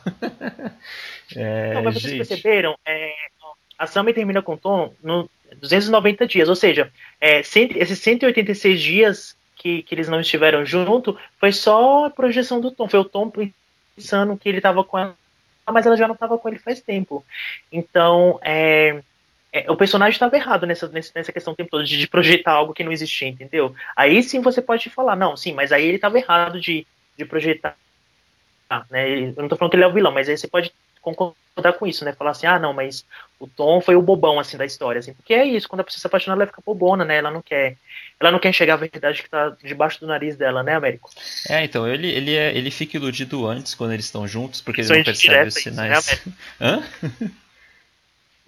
é, não, mas vocês gente... perceberam? É, a Summer termina com o Tom no 290 dias, ou seja, é, cento, esses 186 dias que, que eles não estiveram junto foi só a projeção do Tom, foi o Tom pensando que ele estava com ela, mas ela já não estava com ele faz tempo. Então, é, é, o personagem estava errado nessa, nessa questão o tempo todo de, de, projetar algo que não existia, entendeu? Aí sim você pode falar, não, sim, mas aí ele estava errado de, de projetar. Né? Eu não estou falando que ele é o vilão, mas aí você pode concordar com isso, né? Falar assim, ah, não, mas o Tom foi o bobão, assim, da história, assim. Porque é isso, quando a pessoa se apaixona, ela fica bobona, né? Ela não quer... Ela não quer enxergar a verdade que tá debaixo do nariz dela, né, Américo? É, então, ele, ele, é, ele fica iludido antes, quando eles estão juntos, porque ele não percebe os sinais... Isso, né, Hã?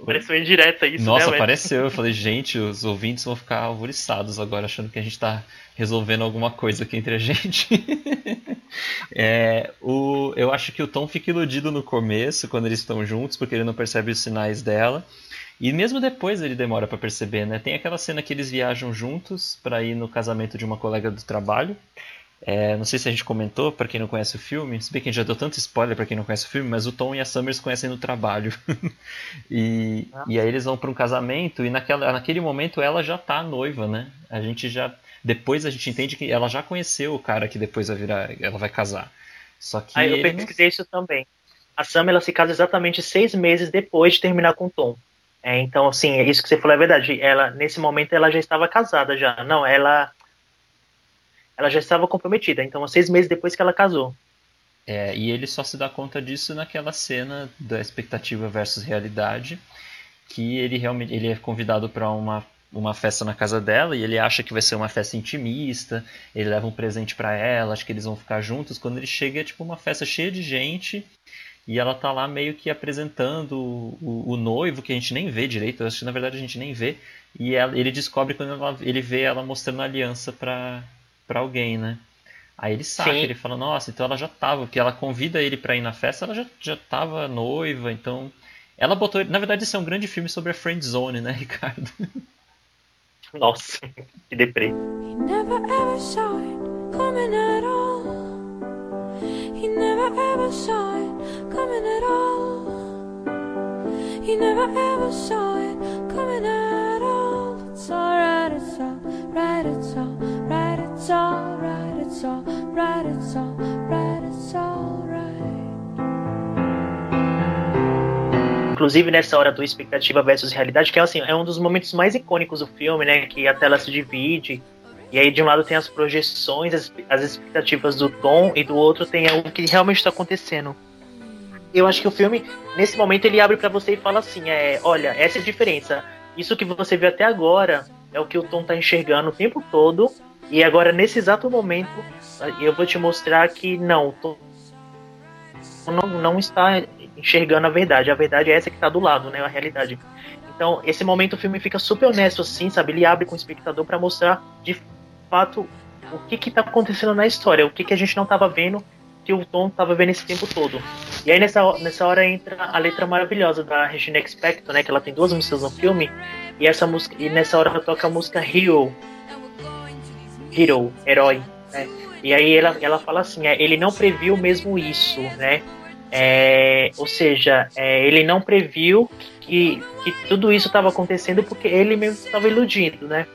Pareceu indireta isso, Nossa, né, apareceu. Eu falei, gente, os ouvintes vão ficar alvoriçados agora, achando que a gente tá resolvendo alguma coisa aqui entre a gente. é, o, eu acho que o Tom fica iludido no começo, quando eles estão juntos, porque ele não percebe os sinais dela. E mesmo depois ele demora para perceber, né? Tem aquela cena que eles viajam juntos para ir no casamento de uma colega do trabalho. É, não sei se a gente comentou, para quem não conhece o filme, se bem que a gente já deu tanto spoiler para quem não conhece o filme, mas o Tom e a Summers conhecem no trabalho. e, ah. e aí eles vão para um casamento e naquela, naquele momento ela já tá noiva, né? A gente já. Depois a gente entende que ela já conheceu o cara que depois vai virar. Ela vai casar. Só que. Aí eu pesquisei não... isso também. A Sam ela se casa exatamente seis meses depois de terminar com o Tom. É, então, assim, isso que você falou é verdade. Ela, nesse momento, ela já estava casada já. Não, ela ela já estava comprometida, então seis meses depois que ela casou. É, e ele só se dá conta disso naquela cena da expectativa versus realidade, que ele realmente ele é convidado para uma, uma festa na casa dela e ele acha que vai ser uma festa intimista, ele leva um presente para ela, acho que eles vão ficar juntos. Quando ele chega é tipo uma festa cheia de gente e ela tá lá meio que apresentando o, o, o noivo, que a gente nem vê direito, acho que na verdade a gente nem vê, e ela, ele descobre quando ela, ele vê ela mostrando a aliança para para alguém, né? Aí ele saca, Sim. ele fala, nossa, então ela já tava, porque ela convida ele para ir na festa, ela já, já tava noiva, então. Ela botou. Na verdade, isso é um grande filme sobre a friend zone, né, Ricardo? Nossa, que deprê. He never ever saw it coming at all. He never ever saw it coming at all. He never ever saw it coming at all. It's it's it's it's. Inclusive nessa hora do expectativa versus realidade, que é assim, é um dos momentos mais icônicos do filme, né? Que a tela se divide. E aí de um lado tem as projeções, as, as expectativas do Tom, e do outro tem o que realmente está acontecendo. Eu acho que o filme, nesse momento, ele abre para você e fala assim: é, olha, essa é a diferença. Isso que você viu até agora é o que o Tom tá enxergando o tempo todo e agora, nesse exato momento, eu vou te mostrar que não, tô, não, não está enxergando a verdade. A verdade é essa que está do lado, né? A realidade. Então, esse momento o filme fica super honesto, assim, sabe? Ele abre com o espectador para mostrar de fato o que que tá acontecendo na história, o que que a gente não estava vendo, que o Tom estava vendo esse tempo todo. E aí nessa, nessa hora entra a letra maravilhosa da Regina Expecto, né? Que ela tem duas músicas no filme. E essa música, e nessa hora toca a música Hero, hero, herói, né? E aí ela, ela fala assim, é, ele não previu mesmo isso, né? É, ou seja, é, ele não previu que, que tudo isso estava acontecendo porque ele mesmo estava iludindo, né?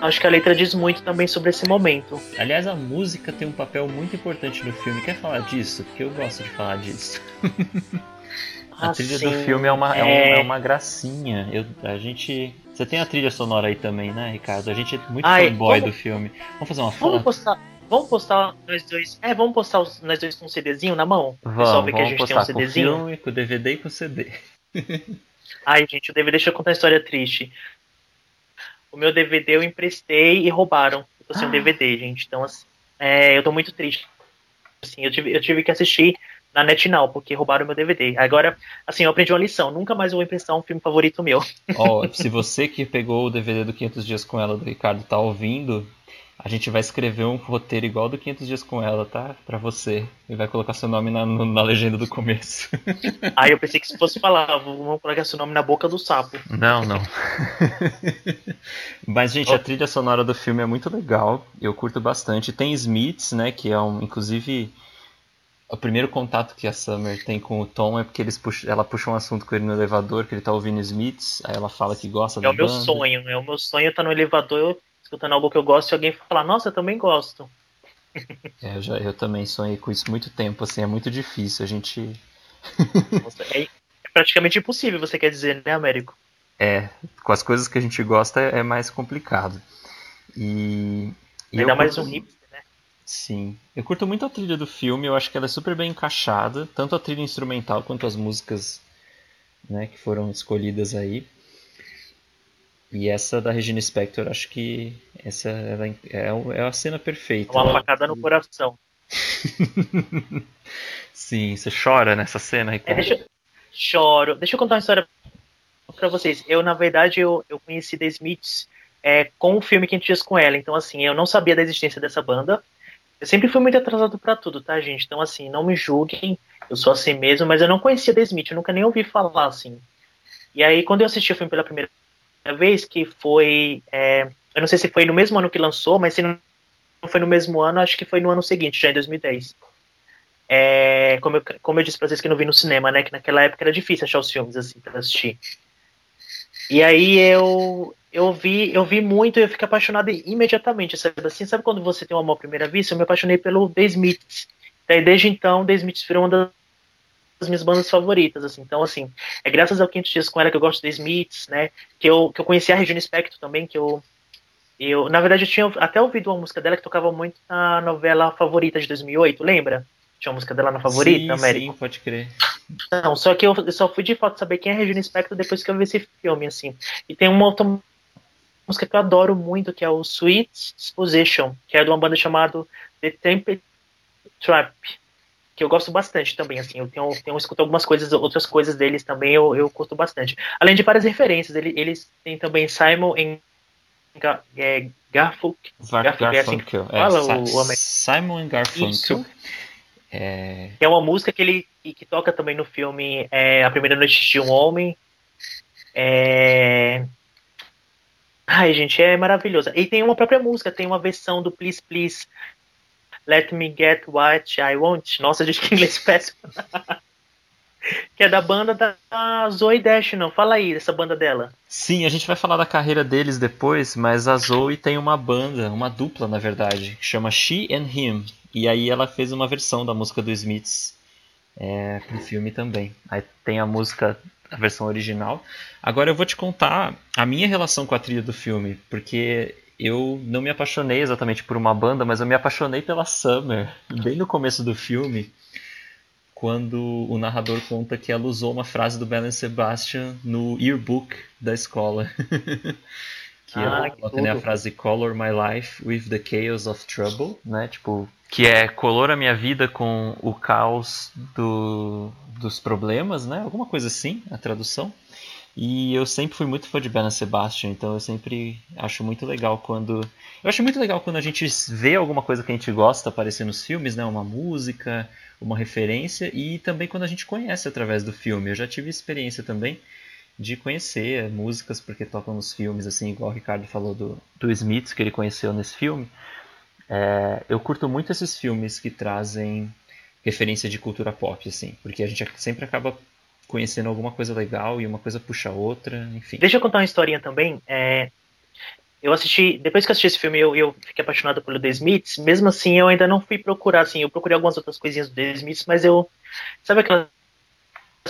Acho que a letra diz muito também sobre esse momento. Aliás, a música tem um papel muito importante no filme. Quer falar disso? Porque eu gosto de falar disso. a ah, trilha do filme é uma, é... É, é uma gracinha. Eu, a gente você tem a trilha sonora aí também, né, Ricardo? A gente é muito Ai, fanboy vamos, do filme. Vamos fazer uma foto? Vamos postar, vamos postar nós dois. É, vamos postar os, nós dois com um CDzinho na mão? Vamos, pessoal ver que a gente tem um CDzinho. Com o filme, com o DVD e com o CD. Ai, gente, o DVD, deixa eu contar uma história triste. O meu DVD eu emprestei e roubaram. Eu tô sem um DVD, gente. Então, assim, é, eu tô muito triste. Assim, eu tive, eu tive que assistir na NetNow, porque roubaram meu DVD. Agora, assim, eu aprendi uma lição. Nunca mais vou emprestar um filme favorito meu. Ó, oh, se você que pegou o DVD do 500 Dias com Ela do Ricardo tá ouvindo, a gente vai escrever um roteiro igual do 500 Dias com Ela, tá? Pra você. E vai colocar seu nome na, na legenda do começo. Ah, eu pensei que se fosse falar, vamos colocar seu nome na boca do sapo. Não, não. Mas, gente, oh. a trilha sonora do filme é muito legal. Eu curto bastante. Tem Smiths, né? Que é um, inclusive o primeiro contato que a Summer tem com o Tom é porque eles puxam, ela puxa um assunto com ele no elevador, que ele tá ouvindo Smiths, aí ela fala que gosta é da banda. É o meu sonho, é o meu sonho estar tá no elevador escutando algo que eu gosto e alguém falar, nossa, eu também gosto. É, eu, já, eu também sonhei com isso muito tempo, assim, é muito difícil, a gente... nossa, é, é, praticamente impossível, você quer dizer, né, Américo? É, com as coisas que a gente gosta é, é mais complicado. E... e Ainda mais um hip Sim. Eu curto muito a trilha do filme, eu acho que ela é super bem encaixada, tanto a trilha instrumental quanto as músicas né, que foram escolhidas aí. E essa da Regina Spector, acho que essa é, é a cena perfeita. Uma facada no coração. Sim, você chora nessa cena? É, deixa, choro. Deixa eu contar uma história para vocês. Eu, na verdade, eu, eu conheci The Smiths é, com o filme que a gente fez com ela. Então, assim, eu não sabia da existência dessa banda. Eu sempre fui muito atrasado para tudo, tá, gente? Então, assim, não me julguem, eu sou assim mesmo, mas eu não conhecia The Smith, eu nunca nem ouvi falar, assim. E aí, quando eu assisti o filme pela primeira vez, que foi. É, eu não sei se foi no mesmo ano que lançou, mas se não foi no mesmo ano, acho que foi no ano seguinte, já em 2010. É, como, eu, como eu disse pra vocês que não vi no cinema, né? Que naquela época era difícil achar os filmes assim pra assistir. E aí eu eu vi, eu vi muito e eu fiquei apaixonado imediatamente, sabe assim? Sabe quando você tem uma amor à primeira vista? Eu me apaixonei pelo The Smiths. E desde então, The Smiths virou uma das minhas bandas favoritas, assim. Então, assim, é graças ao Quinto Dias com ela que eu gosto de The Smiths, né? Que eu, que eu conheci a Regina Spector também, que eu eu, na verdade, eu tinha até ouvido uma música dela que tocava muito na novela Favorita de 2008, lembra? Tinha uma música dela na Favorita, sim, Sim, pode crer. Não, só que eu, só fui de fato saber quem é a Regina Spector depois que eu vi esse filme, assim. E tem uma outra música que eu adoro muito, que é o Sweet Disposition, que é de uma banda chamada The Temple Trap, que eu gosto bastante também, assim, eu tenho, tenho escuto algumas coisas, outras coisas deles também eu, eu curto bastante. Além de várias referências, eles, eles têm também Simon em é, Garfunkel. Garfunkel, é assim fala é, o, o Simon Garfunkel. Isso. É... é uma música que ele que toca também no filme é, A Primeira Noite de um Homem. É... Ai, gente, é maravilhosa. E tem uma própria música, tem uma versão do Please Please Let Me Get What I Want. Nossa, gente, que inglês péssimo. que é da banda da Zoe Dash, não? Fala aí dessa banda dela. Sim, a gente vai falar da carreira deles depois, mas a Zoe tem uma banda, uma dupla na verdade, que chama She and Him. E aí ela fez uma versão da música do Smiths é, pro filme também. Aí tem a música, a versão original. Agora eu vou te contar a minha relação com a trilha do filme, porque eu não me apaixonei exatamente por uma banda, mas eu me apaixonei pela Summer, bem no começo do filme quando o narrador conta que ela usou uma frase do Belen Sebastian no yearbook da escola. que ah, ela tem a frase Color my life with the chaos of trouble, né? Tipo, que é color a minha vida com o caos do, dos problemas, né? Alguma coisa assim, a tradução. E eu sempre fui muito fã de Belen Sebastian, então eu sempre acho muito legal quando. Eu acho muito legal quando a gente vê alguma coisa que a gente gosta aparecer nos filmes, né? Uma música, uma referência e também quando a gente conhece através do filme. Eu já tive experiência também de conhecer músicas porque tocam nos filmes, assim, igual o Ricardo falou do, do Smith, que ele conheceu nesse filme. É, eu curto muito esses filmes que trazem referência de cultura pop, assim, porque a gente sempre acaba conhecendo alguma coisa legal e uma coisa puxa a outra, enfim. Deixa eu contar uma historinha também. É, eu assisti, depois que eu assisti esse filme, eu, eu fiquei apaixonado pelo The Smiths. Mesmo assim, eu ainda não fui procurar, assim, eu procurei algumas outras coisinhas do The Smiths, mas eu. Sabe aquelas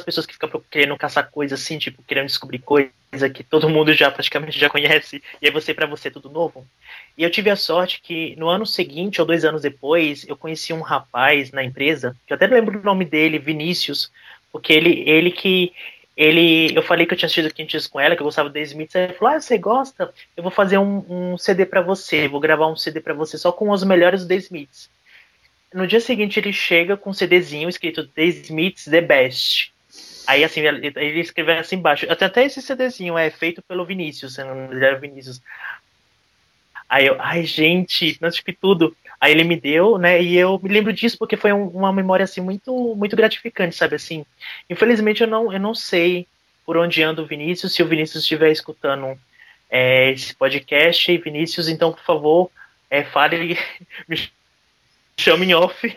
pessoas que ficam querendo caçar coisas assim, tipo, querendo descobrir coisa que todo mundo já praticamente já conhece, e aí você, para você, é tudo novo? E eu tive a sorte que no ano seguinte, ou dois anos depois, eu conheci um rapaz na empresa, que eu até lembro o nome dele, Vinícius, porque ele, ele que ele, eu falei que eu tinha assistido Quintis com ela, que eu gostava do Smith, ele falou, ah, você gosta? Eu vou fazer um, um CD para você, vou gravar um CD para você só com os melhores do The Smiths. No dia seguinte ele chega com um CDzinho escrito The Smiths The Best. Aí assim, ele, escreveu assim embaixo, até, esse CDzinho é feito pelo Vinícius, não me Vinícius. Aí eu, ai gente, não que tudo. Aí ele me deu, né? E eu me lembro disso porque foi um, uma memória assim muito muito gratificante, sabe assim. Infelizmente eu não eu não sei por onde anda o Vinícius, se o Vinícius estiver escutando é, esse podcast, Vinícius, então por favor, é, fale, me chame em off,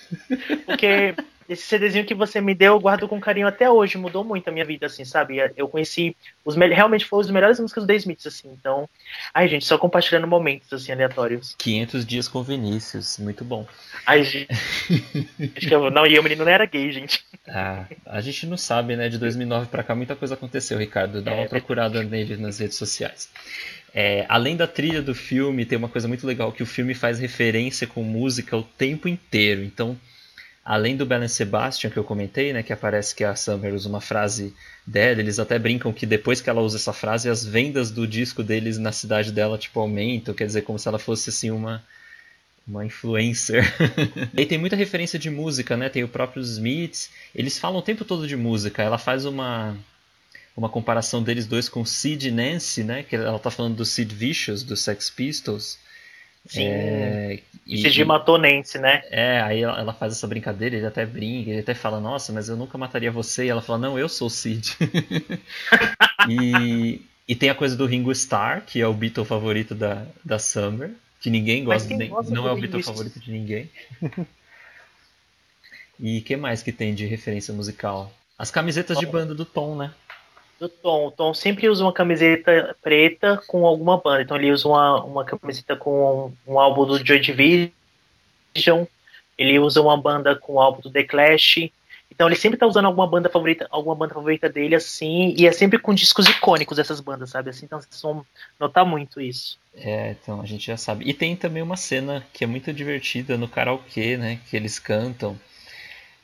porque esse CDzinho que você me deu, eu guardo com carinho até hoje, mudou muito a minha vida, assim, sabe? Eu conheci os realmente foi os melhores músicas do The Smiths, assim, então. Ai, gente, só compartilhando momentos, assim, aleatórios. 500 dias com Vinícius, muito bom. Ai, gente. Acho que eu, não, e o menino não era gay, gente. Ah, a gente não sabe, né? De 2009 pra cá muita coisa aconteceu, Ricardo. Dá uma é, procurada nele nas redes sociais. É, além da trilha do filme, tem uma coisa muito legal que o filme faz referência com música o tempo inteiro. Então, além do Belen Sebastian que eu comentei, né, que aparece que a Summer usa uma frase dela, eles até brincam que depois que ela usa essa frase, as vendas do disco deles na cidade dela tipo aumentam, quer dizer, como se ela fosse assim uma uma influencer. e tem muita referência de música, né? Tem o próprio Smiths, eles falam o tempo todo de música. Ela faz uma uma comparação deles dois com Sid e Nancy, né? Que ela tá falando do Sid Vicious do Sex Pistols. Sim. É, e, Sid matou Nancy, né? É, aí ela faz essa brincadeira, ele até brinca, ele até fala, nossa, mas eu nunca mataria você. E ela fala, não, eu sou o Sid. e, e tem a coisa do Ringo Starr, que é o Beatle favorito da, da Summer, que ninguém gosta, nem, gosta não é o Beatle favorito de ninguém. e que mais que tem de referência musical? As camisetas de banda do Tom, né? Do Tom. O Tom sempre usa uma camiseta preta com alguma banda. Então ele usa uma, uma camiseta com um, um álbum do Joy Division. Ele usa uma banda com o álbum do The Clash. Então ele sempre tá usando alguma banda favorita, alguma banda favorita dele, assim, e é sempre com discos icônicos dessas bandas, sabe? Assim, então vocês vão notar muito isso. É, então a gente já sabe. E tem também uma cena que é muito divertida no karaokê, né? Que eles cantam.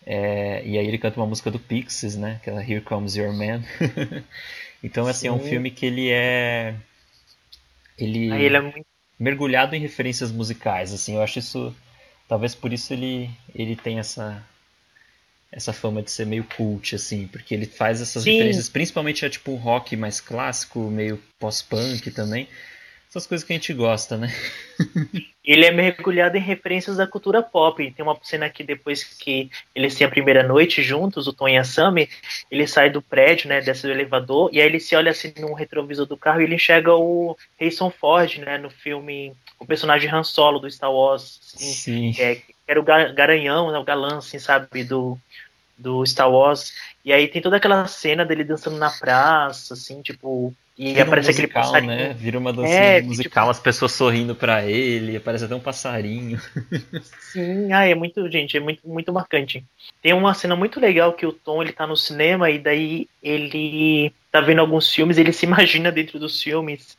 É, e aí ele canta uma música do Pixies, né? Aquela Here Comes Your Man. então, assim, Sim. é um filme que ele é. Ele, ele é muito... mergulhado em referências musicais, assim. Eu acho isso. Talvez por isso ele, ele tem essa essa fama de ser meio cult, assim, porque ele faz essas Sim. referências, principalmente a tipo um rock mais clássico, meio pós-punk também. Essas coisas que a gente gosta, né? ele é mergulhado em referências da cultura pop. Tem uma cena que depois que eles têm a primeira noite juntos, o Tom e a Sammy, ele sai do prédio, né, desce do elevador, e aí ele se olha assim no retrovisor do carro e ele enxerga o Harrison Ford, né, no filme, o personagem Han Solo do Star Wars, assim, Sim. É, que era o garanhão, né, o galã, assim, sabe, do, do Star Wars. E aí tem toda aquela cena dele dançando na praça, assim, tipo. E Vira aparece um musical, aquele passarinho. Né? Vira uma dancinha é, musical, tipo... as pessoas sorrindo para ele, aparece até um passarinho. Sim, ah, é muito, gente, é muito, muito marcante. Tem uma cena muito legal que o Tom ele tá no cinema e daí ele tá vendo alguns filmes, ele se imagina dentro dos filmes.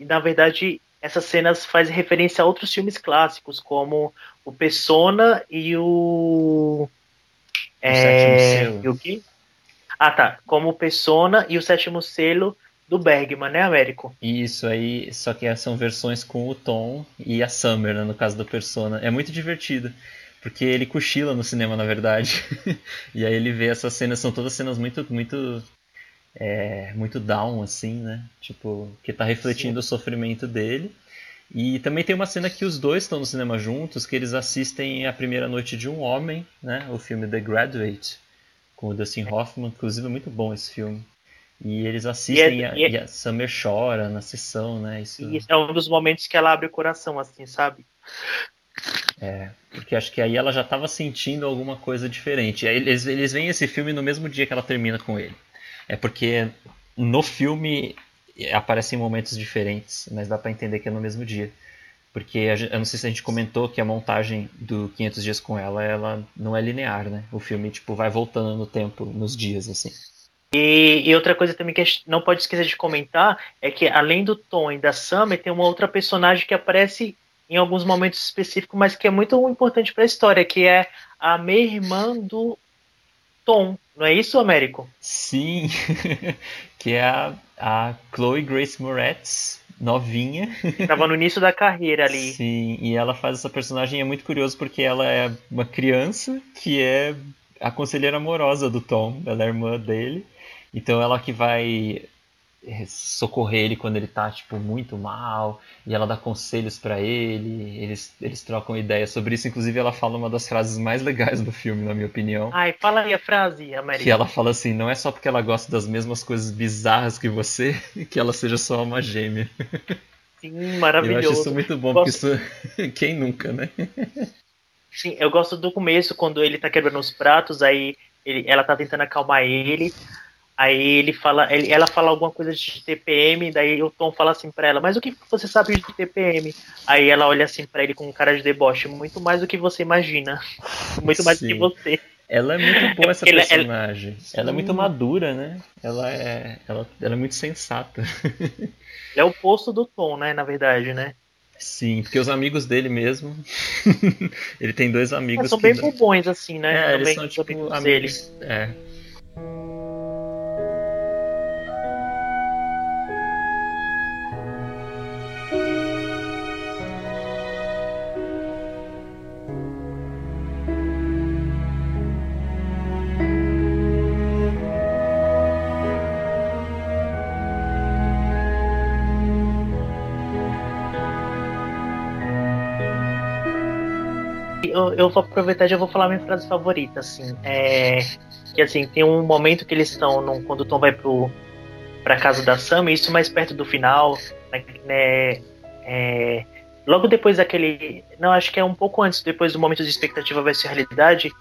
E na verdade, essas cenas fazem referência a outros filmes clássicos, como o Persona e o é, e o que? Ah, tá. Como Persona e o Sétimo Selo do Bergman, né, Américo? Isso aí, só que são versões com o Tom e a Summer, né, no caso do Persona. É muito divertido, porque ele cochila no cinema, na verdade. e aí ele vê essas cenas, são todas cenas muito, muito, é, muito down, assim, né? Tipo, que tá refletindo Sim. o sofrimento dele. E também tem uma cena que os dois estão no cinema juntos, que eles assistem A Primeira Noite de um Homem, né? O filme The Graduate, com o Dustin Hoffman. Inclusive é muito bom esse filme. E eles assistem e, é, e, a, e a Summer chora na sessão, né? Isso... isso é um dos momentos que ela abre o coração, assim, sabe? É, porque acho que aí ela já estava sentindo alguma coisa diferente. Aí eles, eles veem esse filme no mesmo dia que ela termina com ele. É porque no filme aparecem em momentos diferentes, mas dá para entender que é no mesmo dia. Porque eu não sei se a gente comentou que a montagem do 500 dias com ela, ela não é linear, né? O filme tipo vai voltando no tempo, nos dias assim. E, e, outra coisa também que a gente não pode esquecer de comentar é que além do Tom e da Summer, tem uma outra personagem que aparece em alguns momentos específicos, mas que é muito importante para a história, que é a meia-irmã do Tom, não é isso, Américo? Sim, que é a, a Chloe Grace Moretz, novinha. Tava no início da carreira ali. Sim, e ela faz essa personagem, é muito curioso porque ela é uma criança que é a conselheira amorosa do Tom, ela é irmã dele. Então ela que vai socorrer ele quando ele tá tipo muito mal e ela dá conselhos para ele eles, eles trocam ideias sobre isso. Inclusive ela fala uma das frases mais legais do filme na minha opinião. Ai fala aí a frase América. Que ela fala assim não é só porque ela gosta das mesmas coisas bizarras que você que ela seja só uma gêmea. Sim maravilhoso eu acho isso muito bom gosto... porque isso quem nunca né? Sim eu gosto do começo quando ele tá quebrando os pratos aí ele, ela tá tentando acalmar ele Aí ele fala, ele, ela fala alguma coisa de TPM, daí o Tom fala assim pra ela, mas o que você sabe de TPM? Aí ela olha assim pra ele com um cara de deboche, muito mais do que você imagina. Muito mais Sim. do que você. Ela é muito boa essa personagem. Ela, ela, é muito madura, né? Ela é, ela, ela é muito sensata. é o posto do Tom, né, na verdade, né? Sim, porque os amigos dele mesmo. ele tem dois amigos. É, são bem bobões, assim, né? É, eles são tipo amigos. Dele. É. eu vou aproveitar e já vou falar minha frase favorita, assim. É, que assim, tem um momento que eles estão, quando o Tom vai pro, pra casa da Sam, isso mais perto do final, né, né é, logo depois daquele. Não, acho que é um pouco antes, depois do momento de expectativa versus realidade,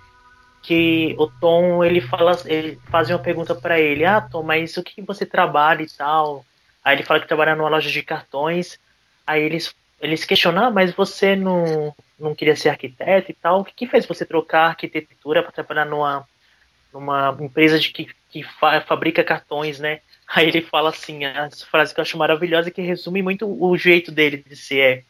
que o Tom ele fala, ele faz uma pergunta para ele, ah Tom, mas o que você trabalha e tal? Aí ele fala que trabalha numa loja de cartões. Aí eles eles questionam, ah, mas você não, não queria ser arquiteto e tal? O que, que fez você trocar arquitetura para trabalhar numa, numa empresa de que, que fa fabrica cartões, né? Aí ele fala assim, essa frase que eu acho maravilhosa que resume muito o jeito dele de ser.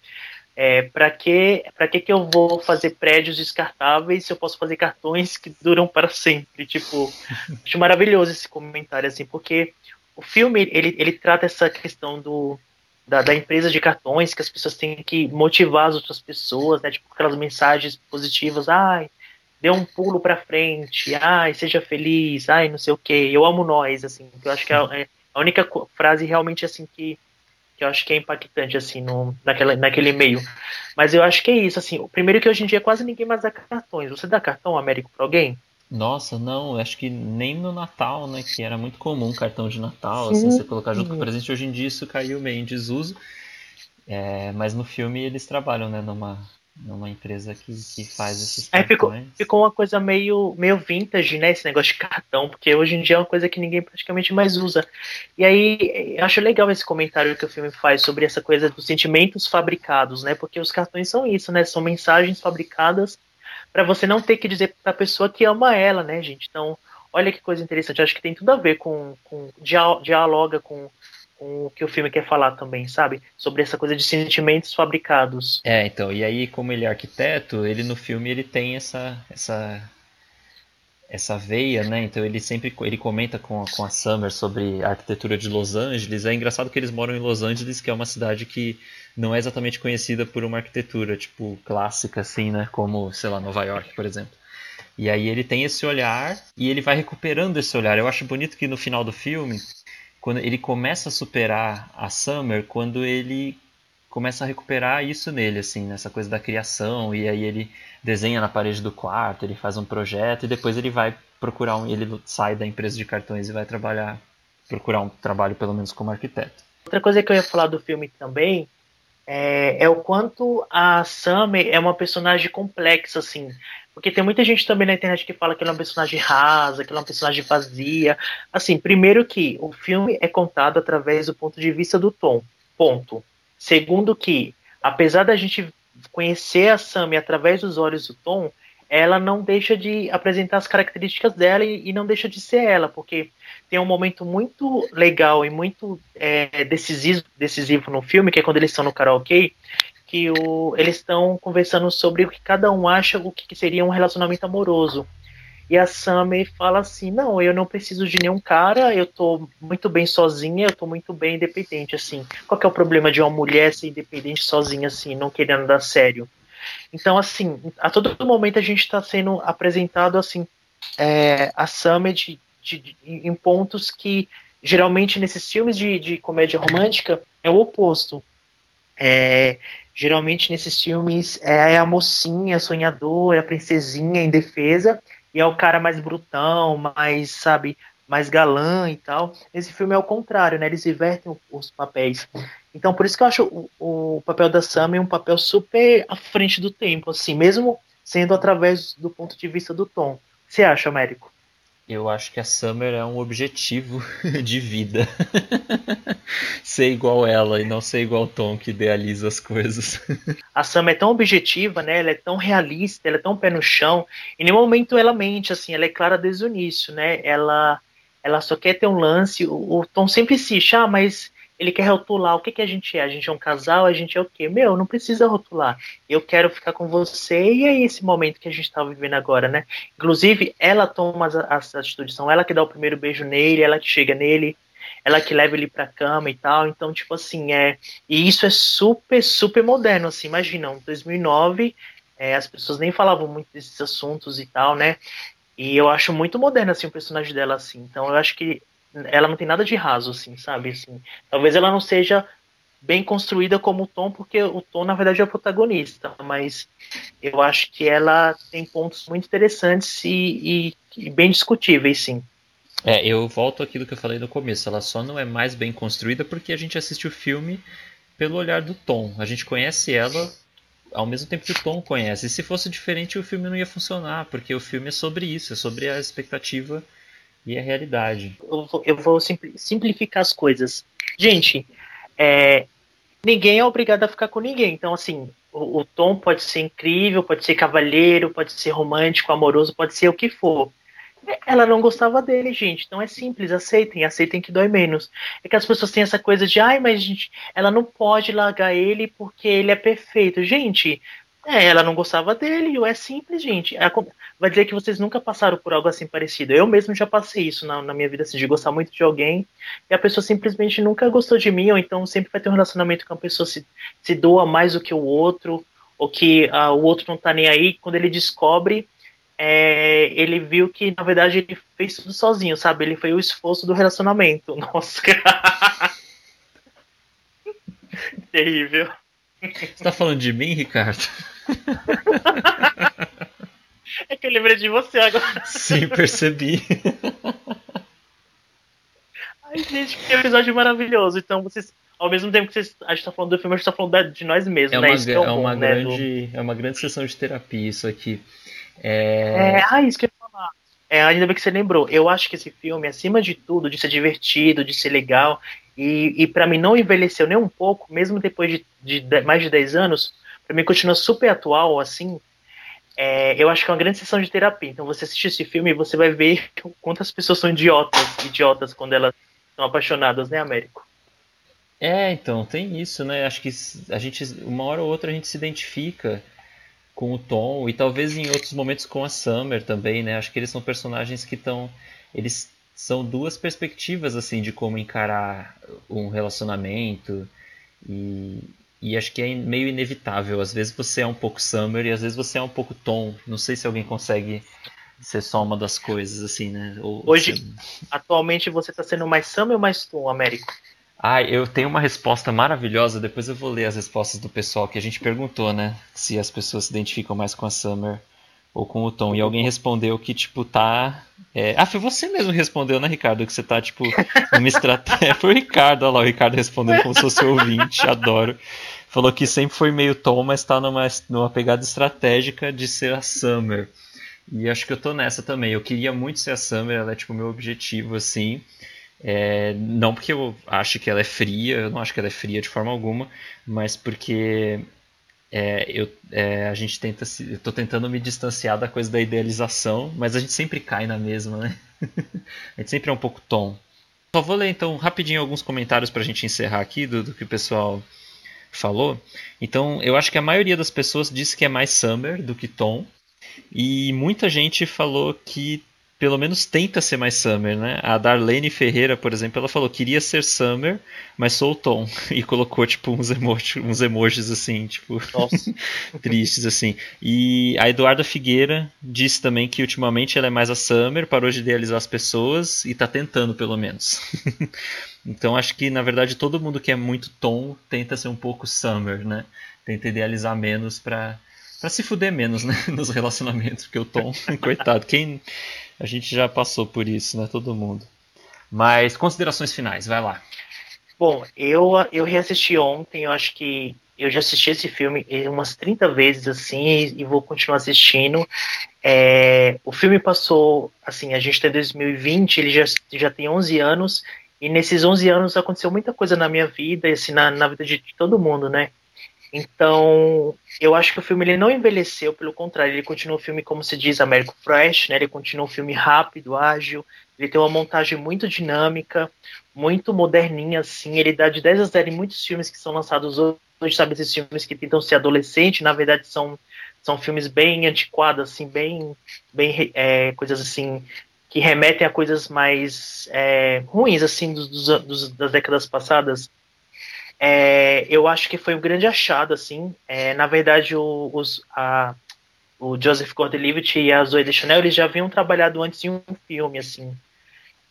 É, é para que para que que eu vou fazer prédios descartáveis se eu posso fazer cartões que duram para sempre? Tipo, acho maravilhoso esse comentário assim, porque o filme ele, ele trata essa questão do da, da, empresa de cartões que as pessoas têm que motivar as outras pessoas, né? Tipo aquelas mensagens positivas, ai, dê um pulo para frente, ai, seja feliz, ai, não sei o que, eu amo nós, assim, eu acho que é, é a única frase realmente assim que, que eu acho que é impactante assim no, naquela, naquele meio. Mas eu acho que é isso, assim, o primeiro que hoje em dia quase ninguém mais dá cartões. Você dá cartão Américo para alguém? Nossa, não, acho que nem no Natal, né? Que era muito comum cartão de Natal, Sim. assim, você colocar junto com o presente. Hoje em dia isso caiu meio em desuso. É, mas no filme eles trabalham, né, numa, numa empresa que, que faz esses cartões. ficou, ficou uma coisa meio, meio vintage, né? Esse negócio de cartão, porque hoje em dia é uma coisa que ninguém praticamente mais usa. E aí, eu acho legal esse comentário que o filme faz sobre essa coisa dos sentimentos fabricados, né? Porque os cartões são isso, né? São mensagens fabricadas para você não ter que dizer para a pessoa que ama ela, né, gente? Então, olha que coisa interessante. Acho que tem tudo a ver com, com dialoga com com o que o filme quer falar também, sabe? Sobre essa coisa de sentimentos fabricados. É, então, e aí como ele é arquiteto, ele no filme ele tem essa essa essa veia, né? Então ele sempre ele comenta com, com a Summer sobre a arquitetura de Los Angeles. É engraçado que eles moram em Los Angeles, que é uma cidade que não é exatamente conhecida por uma arquitetura tipo clássica assim, né? Como, sei lá, Nova York, por exemplo. E aí ele tem esse olhar e ele vai recuperando esse olhar. Eu acho bonito que no final do filme quando ele começa a superar a Summer quando ele começa a recuperar isso nele, assim, nessa coisa da criação, e aí ele desenha na parede do quarto, ele faz um projeto e depois ele vai procurar um, ele sai da empresa de cartões e vai trabalhar, procurar um trabalho pelo menos como arquiteto. Outra coisa que eu ia falar do filme também é, é o quanto a Summer é uma personagem complexa, assim. Porque tem muita gente também na internet que fala que ela é uma personagem rasa, que ela é uma personagem vazia. Assim, primeiro que o filme é contado através do ponto de vista do Tom. Ponto. Segundo que, apesar da gente conhecer a Sammy através dos olhos do Tom, ela não deixa de apresentar as características dela e, e não deixa de ser ela, porque tem um momento muito legal e muito é, decisivo, decisivo no filme, que é quando eles estão no karaokê, que o, eles estão conversando sobre o que cada um acha o que seria um relacionamento amoroso. E a Sammy fala assim: Não, eu não preciso de nenhum cara, eu tô muito bem sozinha, eu tô muito bem independente, assim. Qual que é o problema de uma mulher ser independente sozinha, assim, não querendo dar sério? Então, assim, a todo momento a gente está sendo apresentado, assim, é, a Sammy de, de, de, em pontos que geralmente nesses filmes de, de comédia romântica é o oposto. É, Geralmente nesses filmes é a mocinha sonhadora, a princesinha indefesa, e é o cara mais brutão, mais, sabe, mais galã e tal. Esse filme é o contrário, né? Eles invertem os papéis. Então, por isso que eu acho o, o papel da Sam um papel super à frente do tempo, assim, mesmo sendo através do ponto de vista do Tom. Você acha, Américo? Eu acho que a Summer é um objetivo de vida. ser igual ela e não ser igual o Tom que idealiza as coisas. a Summer é tão objetiva, né? Ela é tão realista, ela é tão pé no chão. Em nenhum momento ela mente, assim, ela é clara desde o início, né? Ela, ela só quer ter um lance. O, o Tom sempre insiste, ah, mas ele quer rotular o que, que a gente é. A gente é um casal, a gente é o quê? Meu, não precisa rotular. Eu quero ficar com você e é esse momento que a gente está vivendo agora, né? Inclusive, ela toma as, as atitudes, são ela que dá o primeiro beijo nele, ela que chega nele, ela que leva ele pra cama e tal. Então, tipo assim, é. E isso é super, super moderno, assim. Imagina, em 2009, é, as pessoas nem falavam muito desses assuntos e tal, né? E eu acho muito moderno, assim, o personagem dela, assim. Então, eu acho que ela não tem nada de raso, assim, sabe? Assim, talvez ela não seja bem construída como o Tom, porque o Tom, na verdade, é o protagonista, mas eu acho que ela tem pontos muito interessantes e, e, e bem discutíveis, sim. É, eu volto àquilo que eu falei no começo, ela só não é mais bem construída porque a gente assiste o filme pelo olhar do Tom. A gente conhece ela ao mesmo tempo que o Tom conhece. E se fosse diferente, o filme não ia funcionar, porque o filme é sobre isso, é sobre a expectativa e a realidade. Eu vou, eu vou simplificar as coisas. Gente, é, ninguém é obrigado a ficar com ninguém. Então, assim, o, o Tom pode ser incrível, pode ser cavalheiro, pode ser romântico, amoroso, pode ser o que for. Ela não gostava dele, gente. Então é simples, aceitem, aceitem que dói menos. É que as pessoas têm essa coisa de, ai, mas gente, ela não pode largar ele porque ele é perfeito. Gente, é, ela não gostava dele, é simples, gente. É, vai dizer que vocês nunca passaram por algo assim parecido. Eu mesmo já passei isso na, na, minha vida, assim, de gostar muito de alguém e a pessoa simplesmente nunca gostou de mim, ou então sempre vai ter um relacionamento com a pessoa se, se doa mais do que o outro, ou que ah, o outro não tá nem aí. Quando ele descobre, é, ele viu que, na verdade, ele fez tudo sozinho, sabe? Ele foi o esforço do relacionamento. Nossa, Terrível. Você tá falando de mim, Ricardo? é que eu lembrei de você agora. Sim, percebi. Ai, gente, que episódio maravilhoso. Então, vocês ao mesmo tempo que vocês, a gente tá falando do filme, a gente tá falando de nós mesmos, é né? Uma, isso é, é, uma bom, grande, né, do... é uma grande sessão de terapia isso aqui. É... é, ah, isso que eu ia falar. É, ainda bem que você lembrou. Eu acho que esse filme, acima de tudo, de ser divertido, de ser legal, e, e para mim não envelheceu nem um pouco, mesmo depois de, de, de mais de 10 anos, mim continua super atual, assim. É, eu acho que é uma grande sessão de terapia. Então você assiste esse filme e você vai ver quantas pessoas são idiotas, idiotas quando elas são apaixonadas, né, Américo? É, então, tem isso, né? Acho que a gente, uma hora ou outra, a gente se identifica com o Tom e talvez em outros momentos com a Summer também, né? Acho que eles são personagens que estão. Eles são duas perspectivas, assim, de como encarar um relacionamento e, e acho que é meio inevitável. Às vezes você é um pouco Summer e às vezes você é um pouco Tom. Não sei se alguém consegue ser só uma das coisas, assim, né? Ou, Hoje, você... atualmente, você está sendo mais Summer ou mais Tom, Américo? Ah, eu tenho uma resposta maravilhosa. Depois eu vou ler as respostas do pessoal que a gente perguntou, né? Se as pessoas se identificam mais com a Summer ou com o Tom. E alguém respondeu que, tipo, tá. É... Ah, foi você mesmo que respondeu, né, Ricardo? Que você tá, tipo, numa estratégia. foi o Ricardo, olha lá, o Ricardo respondendo como se fosse ouvinte, adoro. Falou que sempre foi meio Tom, mas tá numa, numa pegada estratégica de ser a Summer. E acho que eu tô nessa também. Eu queria muito ser a Summer, ela é, tipo, meu objetivo, assim. É, não porque eu acho que ela é fria, eu não acho que ela é fria de forma alguma, mas porque é, eu, é, a gente tenta se, eu tô tentando me distanciar da coisa da idealização, mas a gente sempre cai na mesma, né? a gente sempre é um pouco tom. Só vou ler então rapidinho alguns comentários para a gente encerrar aqui do, do, que o pessoal falou. Então, eu acho que a maioria das pessoas disse que é mais Summer do que Tom. E muita gente falou que pelo menos tenta ser mais Summer, né? A Darlene Ferreira, por exemplo, ela falou queria ser Summer, mas sou o Tom e colocou tipo uns, emoji, uns emojis assim, tipo tristes assim. E a Eduarda Figueira disse também que ultimamente ela é mais a Summer, parou de idealizar as pessoas e tá tentando pelo menos. então acho que na verdade todo mundo que é muito Tom tenta ser um pouco Summer, né? Tenta idealizar menos para para se fuder menos, né, nos relacionamentos, porque o Tom, coitado, quem a gente já passou por isso, né? Todo mundo. Mas considerações finais, vai lá. Bom, eu, eu reassisti ontem, eu acho que eu já assisti esse filme umas 30 vezes, assim, e vou continuar assistindo. É, o filme passou, assim, a gente está em 2020, ele já, já tem 11 anos, e nesses 11 anos aconteceu muita coisa na minha vida, e assim, na, na vida de todo mundo, né? Então, eu acho que o filme ele não envelheceu, pelo contrário, ele continua um filme, como se diz, Américo Fresh, né? Ele continua um filme rápido, ágil, ele tem uma montagem muito dinâmica, muito moderninha, assim. Ele dá de 10 a 0 em muitos filmes que são lançados hoje, sabe? Esses filmes que tentam ser adolescente, na verdade são, são filmes bem antiquados, assim, bem, bem é, coisas assim que remetem a coisas mais é, ruins, assim, dos, dos, das décadas passadas. É, eu acho que foi um grande achado, assim. É, na verdade, o, os, a, o Joseph Gordon-Levitt e a Zoe Deschanel, eles já haviam trabalhado antes em um filme, assim.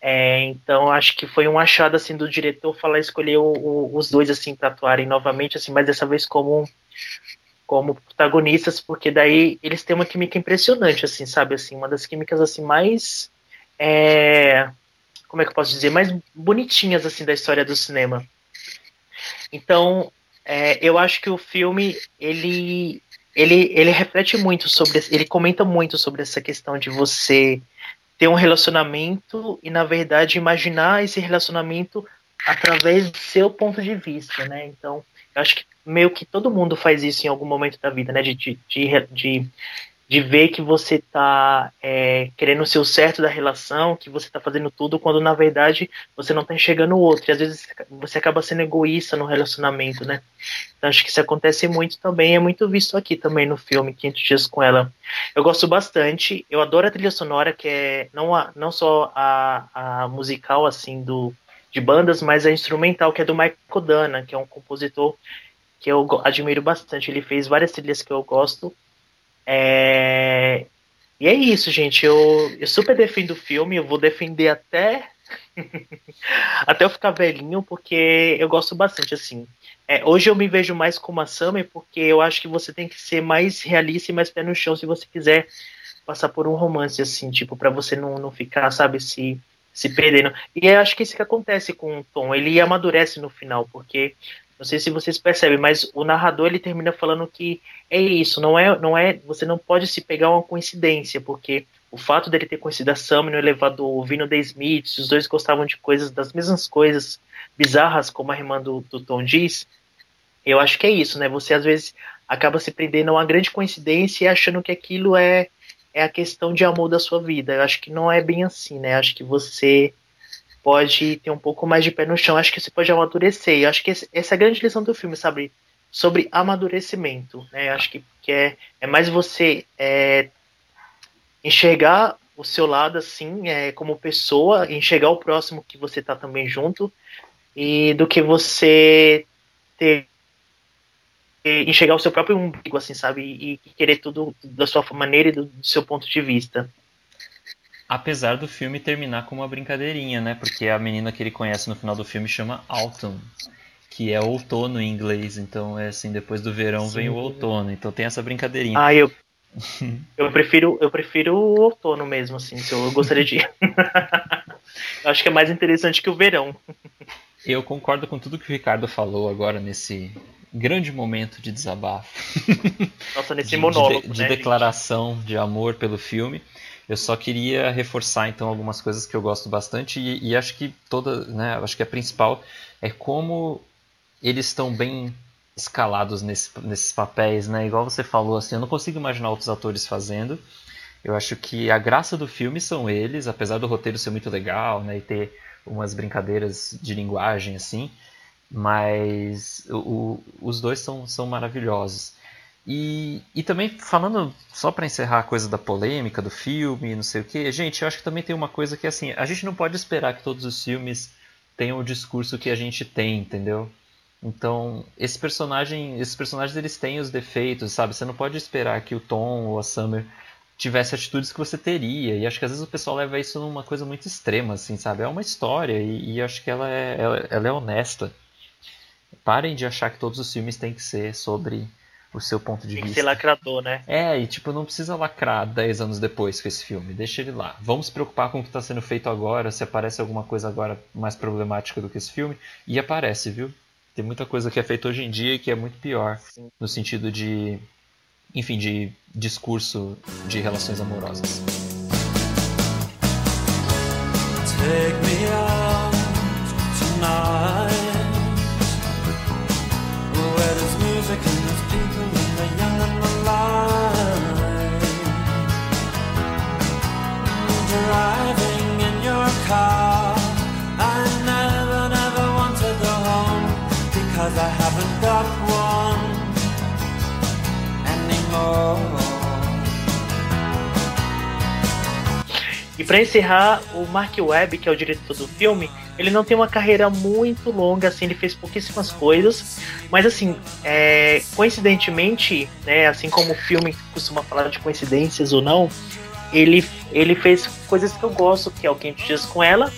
É, então, acho que foi um achado, assim, do diretor falar, escolher o, o, os dois, assim, para atuarem novamente, assim, mas dessa vez como como protagonistas, porque daí eles têm uma química impressionante, assim, sabe, assim, uma das químicas, assim, mais é, como é que eu posso dizer, mais bonitinhas, assim, da história do cinema. Então, É, eu acho que o filme ele, ele, ele reflete muito sobre, ele comenta muito sobre essa questão de você ter um relacionamento e na verdade imaginar esse relacionamento através do seu ponto de vista, né? Então, eu acho que meio que todo mundo faz isso em algum momento da vida, né? De, de, de, de de ver que você está é, querendo o seu certo da relação, que você está fazendo tudo, quando na verdade você não está enxergando o outro. E às vezes você acaba sendo egoísta no relacionamento, né? Então acho que isso acontece muito também, é muito visto aqui também no filme 500 Dias com Ela. Eu gosto bastante, eu adoro a trilha sonora, que é não, a, não só a, a musical, assim, do de bandas, mas a instrumental, que é do Michael Dana, que é um compositor que eu admiro bastante. Ele fez várias trilhas que eu gosto. É... E é isso, gente. Eu, eu super defendo o filme, eu vou defender até até eu ficar velhinho, porque eu gosto bastante, assim. É, hoje eu me vejo mais como a Summer, porque eu acho que você tem que ser mais realista e mais pé no chão se você quiser passar por um romance, assim, tipo, para você não, não ficar, sabe, se, se perdendo. E eu acho que isso que acontece com o Tom, ele amadurece no final, porque não sei se vocês percebem, mas o narrador ele termina falando que é isso, não é, não é, você não pode se pegar uma coincidência, porque o fato dele ter conhecido a Sam no elevador, ouvindo The Smiths, os dois gostavam de coisas, das mesmas coisas bizarras, como a irmã do, do Tom diz, eu acho que é isso, né? Você às vezes acaba se prendendo a uma grande coincidência e achando que aquilo é, é a questão de amor da sua vida. Eu acho que não é bem assim, né? Eu acho que você pode ter um pouco mais de pé no chão, acho que você pode amadurecer. Eu acho que esse, essa é a grande lição do filme, sabe? Sobre amadurecimento. Né? Eu acho que, que é, é mais você é, enxergar o seu lado assim, é, como pessoa, enxergar o próximo que você tá também junto, e do que você ter enxergar o seu próprio umbigo, assim, sabe? E, e querer tudo da sua maneira e do, do seu ponto de vista. Apesar do filme terminar com uma brincadeirinha, né? Porque a menina que ele conhece no final do filme chama Autumn, que é outono em inglês. Então é assim, depois do verão Sim. vem o outono. Então tem essa brincadeirinha. Ah, eu eu prefiro eu prefiro o outono mesmo, assim. Eu gostaria de. eu acho que é mais interessante que o verão. Eu concordo com tudo que o Ricardo falou agora nesse grande momento de desabafo. Nossa, nesse de, monólogo. De, de né, declaração gente? de amor pelo filme. Eu só queria reforçar então algumas coisas que eu gosto bastante e, e acho que toda, né, acho que a principal é como eles estão bem escalados nesse, nesses papéis, né? Igual você falou, assim, eu não consigo imaginar outros atores fazendo. Eu acho que a graça do filme são eles, apesar do roteiro ser muito legal, né, e ter umas brincadeiras de linguagem assim, mas o, o, os dois são, são maravilhosos. E, e também falando, só para encerrar a coisa da polêmica do filme, não sei o que, gente, eu acho que também tem uma coisa que assim, a gente não pode esperar que todos os filmes tenham o discurso que a gente tem, entendeu? Então, esse personagem, esses personagens eles têm os defeitos, sabe? Você não pode esperar que o Tom ou a Summer tivesse atitudes que você teria. E acho que às vezes o pessoal leva isso numa coisa muito extrema, assim, sabe? É uma história e, e acho que ela é, ela, ela é honesta. Parem de achar que todos os filmes têm que ser sobre o seu ponto de Tem vista. Tem que ser lacrador, né? É, e tipo, não precisa lacrar 10 anos depois com esse filme. Deixa ele lá. Vamos se preocupar com o que está sendo feito agora, se aparece alguma coisa agora mais problemática do que esse filme. E aparece, viu? Tem muita coisa que é feita hoje em dia e que é muito pior. Sim. No sentido de. Enfim, de discurso de relações amorosas. Take me out tonight. E para encerrar, o Mark Webb, que é o diretor do filme, ele não tem uma carreira muito longa, assim, ele fez pouquíssimas coisas, mas assim, é, coincidentemente, né, assim como o filme costuma falar de coincidências ou não, ele, ele fez coisas que eu gosto, que é o Quente Dias com Ela,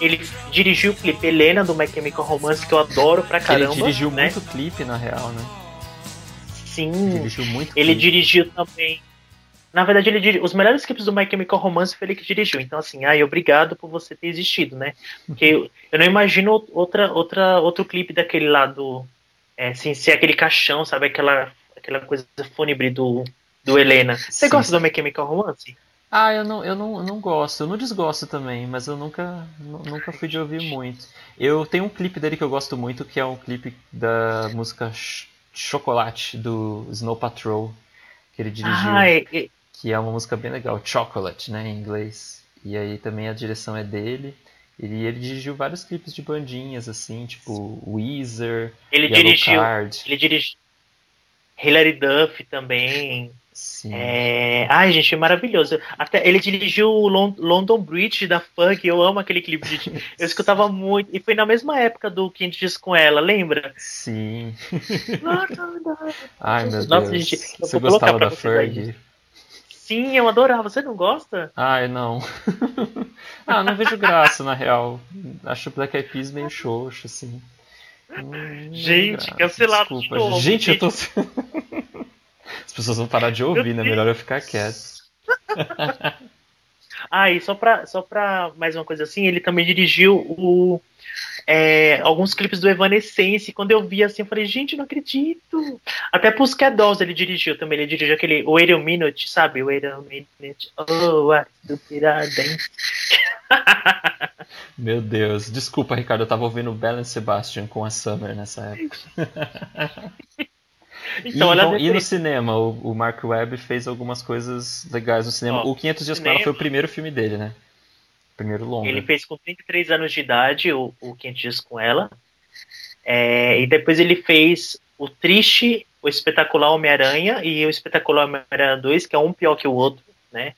ele dirigiu o clipe Helena do My Chemical Romance, que eu adoro pra caramba. Ele dirigiu né? muito clipe, na real, né? Sim. Dirigiu muito ele clipe. dirigiu também na verdade, ele dirigiu, os melhores clipes do My Chemical Romance foi ele que dirigiu. Então, assim, ai, obrigado por você ter existido, né? Porque eu, eu não imagino outra, outra, outro clipe daquele lá do, é, sem ser aquele caixão, sabe? Aquela, aquela coisa fúnebre do, do Helena. Você Sim. gosta do My Chemical Romance? Ah, eu não, eu não, não gosto, eu não desgosto também, mas eu nunca, nu- nunca fui de ouvir muito. Eu tenho um clipe dele que eu gosto muito, que é um clipe da música Ch- Chocolate, do Snow Patrol, que ele dirigiu, Ah, é- que é uma música bem legal, Chocolate, né, em inglês. E aí também a direção é dele. Ele, ele dirigiu vários clipes de bandinhas, assim, tipo Weezer, ele Yellow dirigiu. Card. Ele dirigiu. Hilary Duff também. Sim. É... Ai, gente, maravilhoso. Até ele dirigiu o Lon- London Bridge da Funk. Eu amo aquele clipe. gente. Eu escutava muito. E foi na mesma época do Quem Diz com ela, lembra? Sim. Ai, meu Nossa, Deus. gente, eu Você vou gostava da. Fergie? Sim, eu adorava. Você não gosta? Ai, não. ah, não vejo graça, na real. Acho o Black Eyed Peas meio xoxo, assim. Hum, Gente, cancelado de Desculpa. novo, Gente, eu tô... As pessoas vão parar de ouvir, né? Melhor eu ficar quieto. Ah, e só pra, só pra mais uma coisa assim, ele também dirigiu o, é, alguns clipes do Evanescence. Quando eu vi assim, eu falei, gente, não acredito. Até Pussycat Dolls ele dirigiu também. Ele dirigiu aquele Wait a Minute, sabe? Wait a Minute. Oh, I dance. Meu Deus. Desculpa, Ricardo. Eu tava ouvindo Bell and Sebastian com a Summer nessa época. Então, e, bom, e no cinema, o, o Mark Webb fez algumas coisas legais no cinema. Ó, o 500 Dias com Ela cinema. foi o primeiro filme dele, né? Primeiro longa. Ele fez com 33 anos de idade o, o Quente Dias com ela. É, e depois ele fez o Triste, o Espetacular Homem-Aranha e o Espetacular Homem-Aranha 2, que é um pior que o outro, né?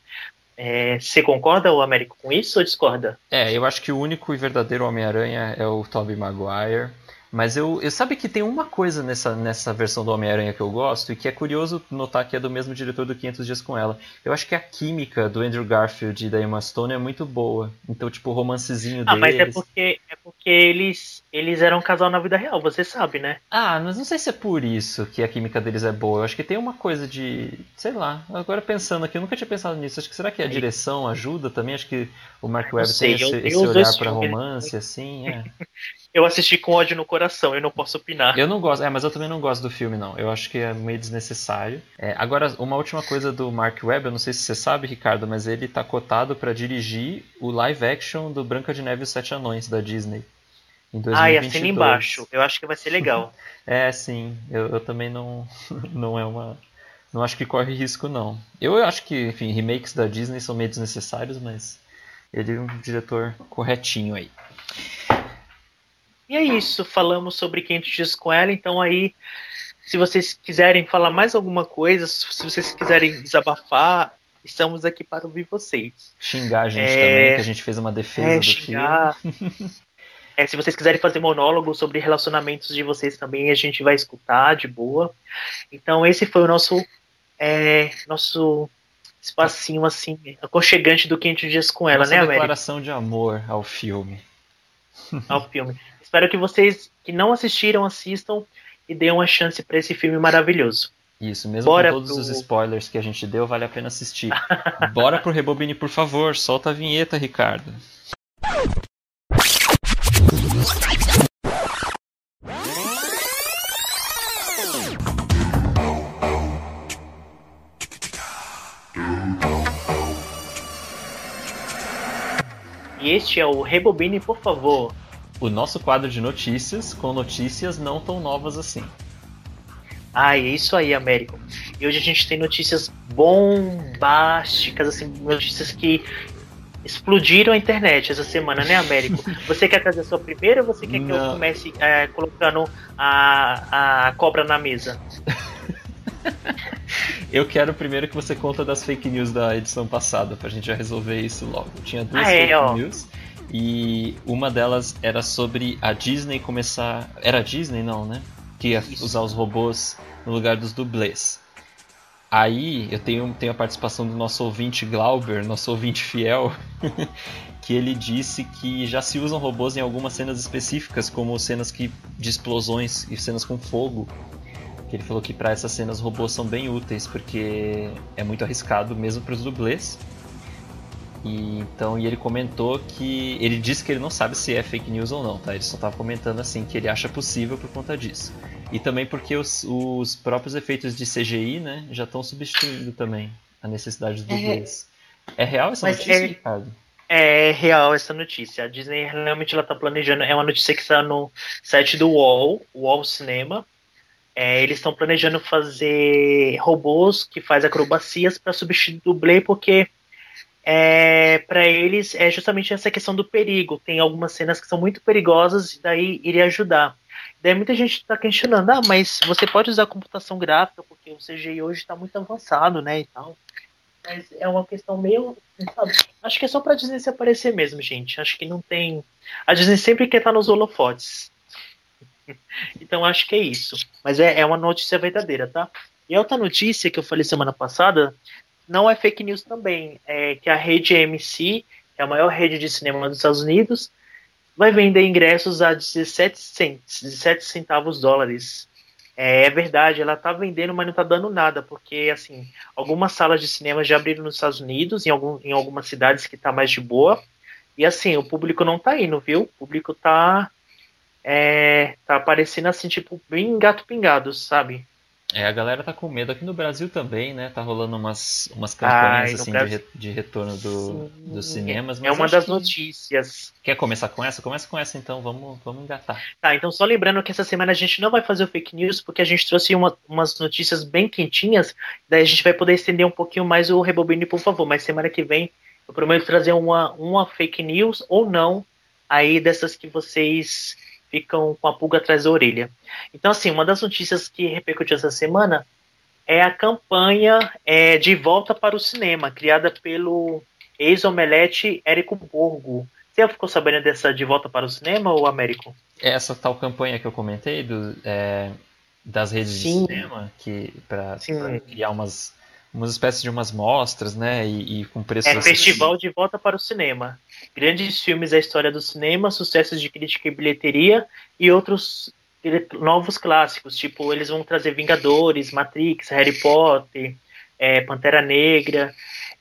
É, você concorda, o Américo, com isso ou discorda? É, eu acho que o único e verdadeiro Homem-Aranha é o Tobey Maguire. Mas eu, eu sabe que tem uma coisa nessa, nessa versão do Homem-Aranha que eu gosto e que é curioso notar que é do mesmo diretor do 500 Dias com Ela. Eu acho que a química do Andrew Garfield e da Emma Stone é muito boa. Então, tipo, o romancezinho Ah, deles... mas é porque, é porque eles, eles eram um casal na vida real, você sabe, né? Ah, mas não sei se é por isso que a química deles é boa. Eu acho que tem uma coisa de. Sei lá. Agora pensando aqui, eu nunca tinha pensado nisso. Acho que será que a Aí. direção ajuda também? Acho que o Mark Webb tem esse, esse olhar pra filmes, romance, assim. É. Eu assisti com ódio no coração, eu não posso opinar. Eu não gosto, é, mas eu também não gosto do filme, não. Eu acho que é meio desnecessário. É, agora, uma última coisa do Mark Webb, eu não sei se você sabe, Ricardo, mas ele tá cotado pra dirigir o live action do Branca de Neve e os Sete Anões da Disney. Em 2022. Ai, assina embaixo. Eu acho que vai ser legal. É, sim. Eu, eu também não, não é uma. Não acho que corre risco, não. Eu acho que, enfim, remakes da Disney são meio desnecessários, mas ele é um diretor corretinho aí. E é isso, falamos sobre Quente Dias com ela, então aí, se vocês quiserem falar mais alguma coisa, se vocês quiserem desabafar, estamos aqui para ouvir vocês. Xingar a gente É. também, que a gente fez uma defesa É, do xingar. É, se vocês quiserem fazer monólogo sobre relacionamentos de vocês também, a gente vai escutar de boa. Então esse foi o nosso é, nosso espacinho assim, aconchegante do Quente Dias com filme. ela, Nossa né, América? declaração de amor ao filme. ao filme. Espero que vocês que não assistiram assistam e deem uma chance para esse filme maravilhoso. Isso, mesmo Bora com todos pro- os spoilers que a gente deu, vale a pena assistir. Bora pro Rebobine, por favor. Solta a vinheta, Ricardo. E este é o Rebobine, por favor. O nosso quadro de notícias, com notícias não tão novas assim. Ah, é isso aí, Américo. E hoje a gente tem notícias bombásticas, assim, notícias que explodiram a internet essa semana, né, Américo? Você quer trazer a sua primeira ou você quer que eu Não. comece é, colocando a, a cobra na mesa? Eu quero primeiro que você conta das fake news da edição passada, pra gente já resolver isso logo. Tinha duas Ah, é, fake ó. E uma delas era sobre a Disney começar. Era a Disney, não, né? Que ia Isso. usar os robôs no lugar dos dublês. Aí eu tenho, tenho a participação do nosso ouvinte Glauber, nosso ouvinte fiel, que ele disse que já se usam robôs em algumas cenas específicas, como cenas que, de explosões e cenas com fogo. Que ele falou que para essas cenas robôs são bem úteis, porque é muito arriscado mesmo para os dublês. E, então, e ele comentou que. Ele disse que ele não sabe se é fake news ou não, tá? Ele só tava comentando assim que ele acha possível por conta disso. E também porque os, os próprios efeitos de CGI, né, já estão substituindo também a necessidade do dublês. É, é real essa Mas notícia, é... Ricardo? É real essa notícia. A Disney realmente ela tá planejando. É uma notícia que está no site do UOL, UOL Cinema. É, eles estão planejando fazer robôs que faz acrobacias para substituir o dublê, porque é, para eles é justamente essa questão do perigo. Tem algumas cenas que são muito perigosas e daí iria ajudar. Daí muita gente está questionando, ah, mas você pode usar computação gráfica porque o CGI hoje está muito avançado, né, e tal. Mas é uma questão meio. Sabe? Acho que é só pra Disney se aparecer mesmo, gente. Acho que não tem. A Disney sempre quer estar nos holofotes. então acho que é isso. Mas é, é uma notícia verdadeira, tá? E outra notícia que eu falei semana passada não é fake news também. É que a rede AMC, que é a maior rede de cinema dos Estados Unidos, vai vender ingressos a 17, cents, 17 centavos dólares é, é, verdade, ela tá vendendo, mas não tá dando nada, porque assim, algumas salas de cinema já abriram nos Estados Unidos, em, algum, em algumas cidades que tá mais de boa. E assim, o público não tá indo, viu? O público tá. É, tá aparecendo assim, tipo, bem gato pingado, sabe? É, a galera tá com medo. Aqui no Brasil também, né? Tá rolando umas, umas campanhas Ai, assim, de, re, de, retorno do, dos cinemas. é uma das notícias. Quer começar com essa? Começa com essa então, vamos, vamos engatar. Tá, então só lembrando que essa semana a gente não vai fazer o fake news, porque a gente trouxe uma, umas notícias bem quentinhas, daí a gente vai poder estender um pouquinho mais o Rebobine, por favor. Mas semana que vem eu prometo trazer uma, uma fake news ou não, aí dessas que vocês ficam com a pulga atrás da orelha. Então, assim, uma das notícias que repercutiu essa semana é a campanha é, de volta para o cinema, criada pelo ex-omelete Érico Borgo. Você ficou sabendo dessa de volta para o cinema, ou Américo? Essa tal campanha que eu comentei do, é, das redes Sim. de cinema, que para criar umas umas espécies de umas mostras, né? E, e com preços. É festival de volta para o cinema. Grandes filmes da história do cinema, sucessos de crítica e bilheteria e outros novos clássicos. Tipo, eles vão trazer Vingadores, Matrix, Harry Potter, é, Pantera Negra.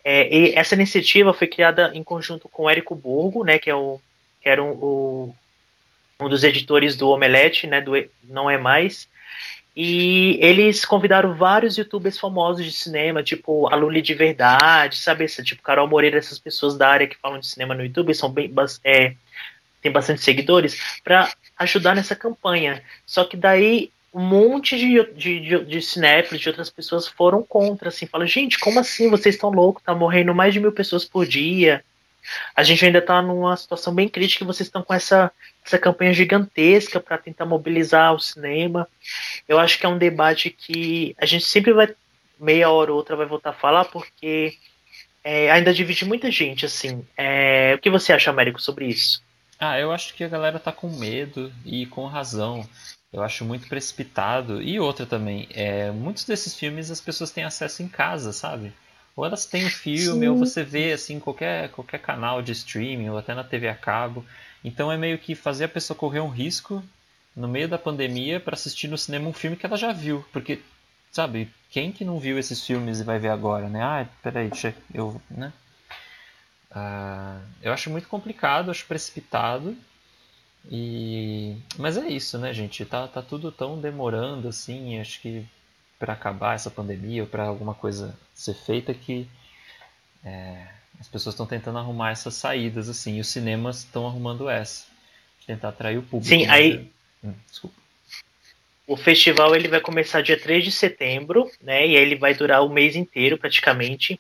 É, e essa iniciativa foi criada em conjunto com Érico Burgo, né? Que é o que era um, o, um dos editores do Omelete, né? Do Não é mais e eles convidaram vários youtubers famosos de cinema, tipo a Luli de Verdade, sabe? Tipo Carol Moreira, essas pessoas da área que falam de cinema no YouTube, são bem, é, tem bastante seguidores, para ajudar nessa campanha. Só que daí um monte de, de, de, de cinéfilos, de outras pessoas foram contra, assim, falam, gente, como assim? Vocês estão loucos, tá morrendo mais de mil pessoas por dia. A gente ainda está numa situação bem crítica e vocês estão com essa, essa campanha gigantesca para tentar mobilizar o cinema. Eu acho que é um debate que a gente sempre vai, meia hora ou outra, vai voltar a falar, porque é, ainda divide muita gente. assim. É, o que você acha, Américo, sobre isso? Ah, eu acho que a galera tá com medo e com razão. Eu acho muito precipitado. E outra também, é, muitos desses filmes as pessoas têm acesso em casa, sabe? Ou elas têm o filme, Sim. ou você vê assim qualquer, qualquer canal de streaming, ou até na TV a cabo. Então é meio que fazer a pessoa correr um risco no meio da pandemia para assistir no cinema um filme que ela já viu. Porque, sabe, quem que não viu esses filmes e vai ver agora, né? Ah, peraí, deixa eu. né? Ah, eu acho muito complicado, acho precipitado. E... Mas é isso, né, gente? Tá, tá tudo tão demorando assim. Acho que para acabar essa pandemia ou para alguma coisa ser feita que é, as pessoas estão tentando arrumar essas saídas assim e os cinemas estão arrumando essa tentar atrair o público sim aí hum, desculpa o festival ele vai começar dia 3 de setembro, né? E aí ele vai durar o mês inteiro praticamente.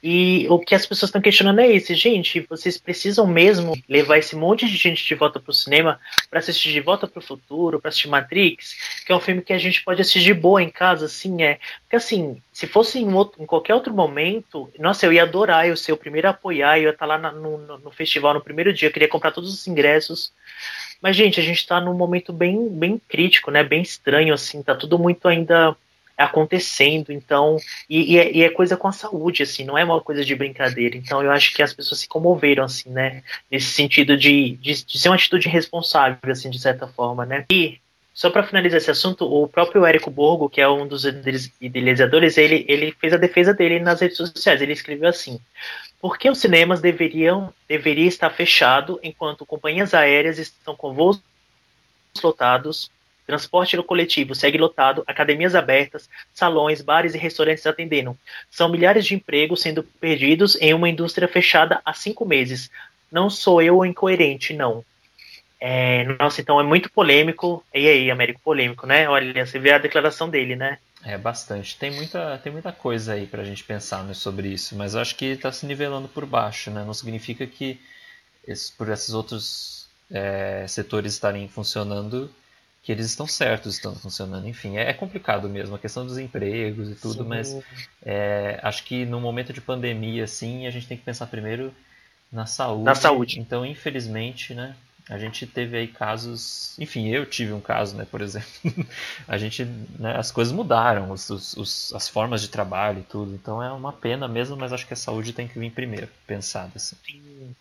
E o que as pessoas estão questionando é isso, gente, vocês precisam mesmo levar esse monte de gente de volta pro cinema para assistir De Volta pro Futuro, para assistir Matrix, que é um filme que a gente pode assistir de boa em casa, assim, é. Porque assim, se fosse em, outro, em qualquer outro momento, nossa, eu ia adorar, eu ser o primeiro a apoiar, eu ia estar lá no, no, no festival no primeiro dia, eu queria comprar todos os ingressos. Mas, gente, a gente está num momento bem, bem crítico, né? Bem estranho, assim, tá tudo muito ainda acontecendo, então, e, e, é, e, é, coisa com a saúde, assim, não é uma coisa de brincadeira, então eu acho que as pessoas se comoveram, assim, né, nesse sentido de, de, de ser uma atitude responsável, assim, de certa forma, né, e só para finalizar esse assunto, o próprio Érico Borgo, que é um dos idealizadores, ele, ele fez a defesa dele nas redes sociais. Ele escreveu assim: Por que os cinemas deveriam deveria estar fechado enquanto companhias aéreas estão com voos lotados, Transporte coletivo segue lotado, academias abertas, salões, bares e restaurantes atendendo. São milhares de empregos sendo perdidos em uma indústria fechada há cinco meses. Não sou eu incoerente, não. É, nossa, então é muito polêmico. E aí, Américo, polêmico, né? Olha, você vê a declaração dele, né? É, bastante. Tem muita, tem muita coisa aí pra gente pensar né, sobre isso, mas eu acho que está se nivelando por baixo, né? Não significa que esse, por esses outros é, setores estarem funcionando, que eles estão certos estando funcionando. Enfim, é, é, complicado mesmo, a questão dos empregos e tudo, Sim. mas é, acho que no momento de pandemia, assim, a gente tem que pensar primeiro na saúde. Na saúde. Então, infelizmente, né, a gente teve aí casos, enfim, eu tive um caso, né, por exemplo, a gente, né, as coisas mudaram, os, os, as formas de trabalho e tudo, então é uma pena mesmo, mas acho que a saúde tem que vir primeiro, pensado assim. Sim.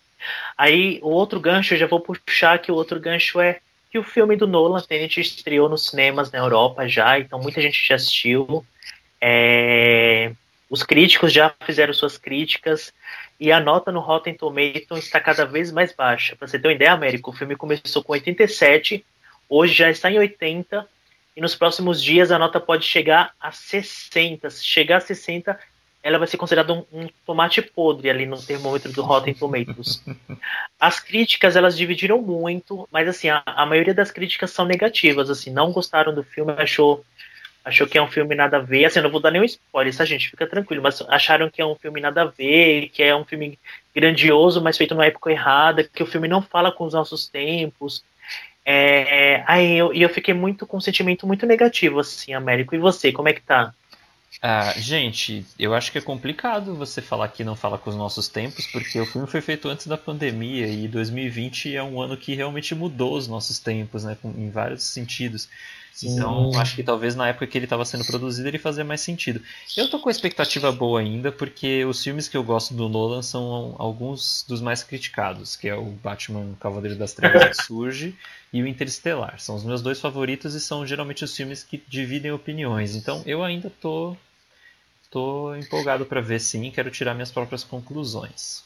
Aí o outro gancho, eu já vou puxar que o outro gancho é que o filme do Nolan Tenet estreou nos cinemas na Europa já, então muita gente já assistiu. É... Os críticos já fizeram suas críticas e a nota no Rotten Tomatoes está cada vez mais baixa. Para você ter uma ideia, Américo, o filme começou com 87, hoje já está em 80 e nos próximos dias a nota pode chegar a 60. Se chegar a 60, ela vai ser considerada um, um, tomate podre ali no termômetro do Rotten Tomatoes. As críticas elas dividiram muito, mas assim a, a, maioria das críticas são negativas, assim não gostaram do filme, achou achou que é um filme nada a ver, assim eu não vou dar nenhum spoiler, tá gente, fica tranquilo, mas acharam que é um filme nada a ver, que é um filme grandioso, mas feito numa época errada, que o filme não fala com os nossos tempos. É, aí eu, eu fiquei muito com um sentimento muito negativo assim, Américo. E você, como é que tá? Ah, gente, eu acho que é complicado você falar que não fala com os nossos tempos, porque o filme foi feito antes da pandemia e 2020 é um ano que realmente mudou os nossos tempos, né, em vários sentidos. Então, acho que talvez na época que ele estava sendo produzido ele fazia mais sentido. Eu tô com expectativa boa ainda, porque os filmes que eu gosto do Nolan são alguns dos mais criticados, que é o Batman Cavaleiro das Trevas que surge e o Interestelar. São os meus dois favoritos e são geralmente os filmes que dividem opiniões. Então, eu ainda tô tô empolgado para ver sim, quero tirar minhas próprias conclusões.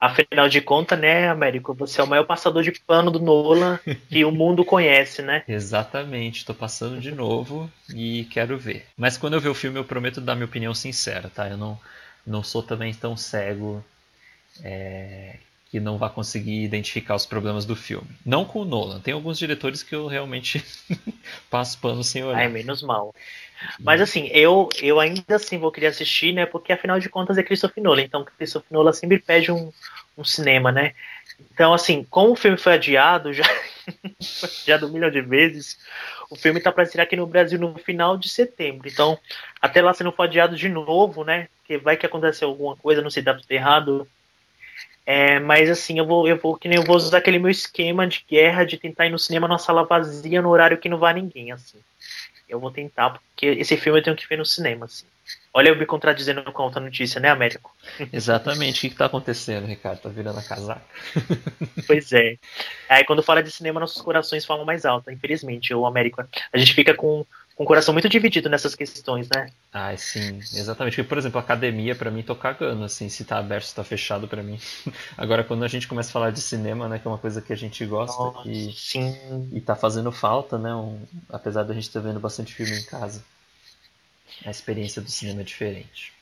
Afinal de contas, né, Américo, você é o maior passador de pano do Nolan que o mundo conhece, né? Exatamente, estou passando de novo e quero ver. Mas quando eu ver o filme, eu prometo dar minha opinião sincera, tá? Eu não, não sou também tão cego é, que não vai conseguir identificar os problemas do filme. Não com o Nolan, tem alguns diretores que eu realmente passo pano sem olhar. Ai, menos mal. Mas assim, eu, eu ainda assim vou querer assistir, né? Porque afinal de contas é Christopher Nolan. Então Christopher Nolan sempre pede um, um cinema, né? Então, assim, como o filme foi adiado, já, já do um milhão de vezes, o filme tá para estrear aqui no Brasil no final de setembro. Então, até lá se não for adiado de novo, né? Porque vai que acontecer alguma coisa, não sei se dá tudo errado. É, mas assim, eu vou, eu vou, que nem eu vou usar aquele meu esquema de guerra de tentar ir no cinema numa sala vazia no horário que não vai ninguém, assim eu vou tentar, porque esse filme eu tenho que ver no cinema, assim. Olha eu me contradizendo com a outra notícia, né, Américo? Exatamente. O que, está acontecendo, Ricardo? Tá virando a casaca? pois é. Aí quando fala de cinema, nossos corações falam mais alto, infelizmente, o Américo. A gente fica com com o coração muito dividido nessas questões, né? Ah, sim, exatamente. Porque, por exemplo, a academia, para mim, tô cagando, assim, se tá aberto, se tá fechado para mim. Agora, quando a gente começa a falar de cinema, né, que é uma coisa que a gente gosta Nossa, e, sim. e tá fazendo falta, né, um, apesar da gente estar tá vendo bastante filme em casa. A experiência do cinema é diferente.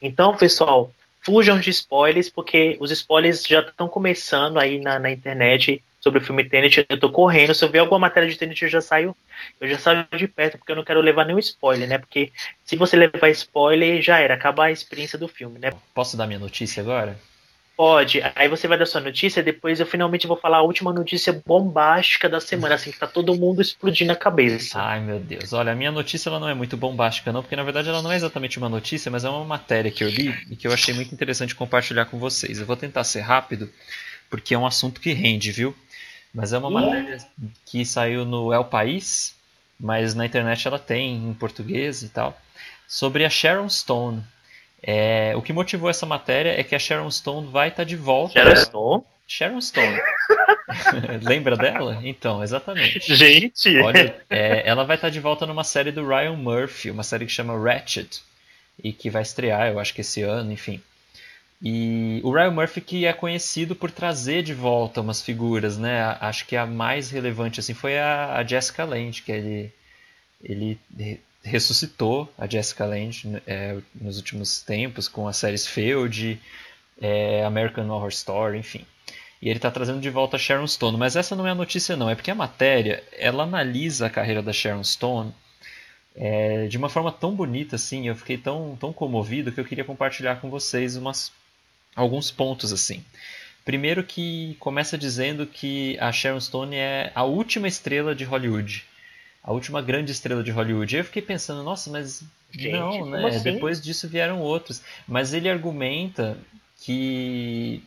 Então, pessoal, fujam de spoilers, porque os spoilers já estão começando aí na, na internet sobre o filme Tenet, eu tô correndo. Se eu ver alguma matéria de Tenet, eu já saio, eu já saio de perto, porque eu não quero levar nenhum spoiler, né? Porque se você levar spoiler, já era, acaba a experiência do filme, né? Posso dar minha notícia agora? Pode. Aí você vai dar sua notícia, depois eu finalmente vou falar a última notícia bombástica da semana, assim, que tá todo mundo explodindo a cabeça. Ai, meu Deus. Olha, a minha notícia ela não é muito bombástica, não, porque na verdade ela não é exatamente uma notícia, mas é uma matéria que eu li e que eu achei muito interessante compartilhar com vocês. Eu vou tentar ser rápido, porque é um assunto que rende, viu? Mas é uma matéria que saiu no El País, mas na internet ela tem em português e tal, sobre a Sharon Stone. É, o que motivou essa matéria é que a Sharon Stone vai estar tá de volta. Sharon Stone? Sharon Stone. Lembra dela? Então, exatamente. Gente! Olha, é, ela vai estar tá de volta numa série do Ryan Murphy, uma série que chama Ratchet, e que vai estrear, eu acho que esse ano, enfim. E o Ryan Murphy que é conhecido por trazer de volta umas figuras, né? Acho que a mais relevante assim foi a, a Jessica Lange, que ele, ele ressuscitou a Jessica Lange é, nos últimos tempos com as séries Feud, é, American Horror Story, enfim. E ele está trazendo de volta a Sharon Stone. Mas essa não é a notícia não, é porque a matéria ela analisa a carreira da Sharon Stone é, de uma forma tão bonita assim, eu fiquei tão, tão comovido que eu queria compartilhar com vocês umas, alguns pontos assim. Primeiro que começa dizendo que a Sharon Stone é a última estrela de Hollywood. A última grande estrela de Hollywood. E eu fiquei pensando, nossa, mas Gente, não, né? Assim? Depois disso vieram outros. Mas ele argumenta que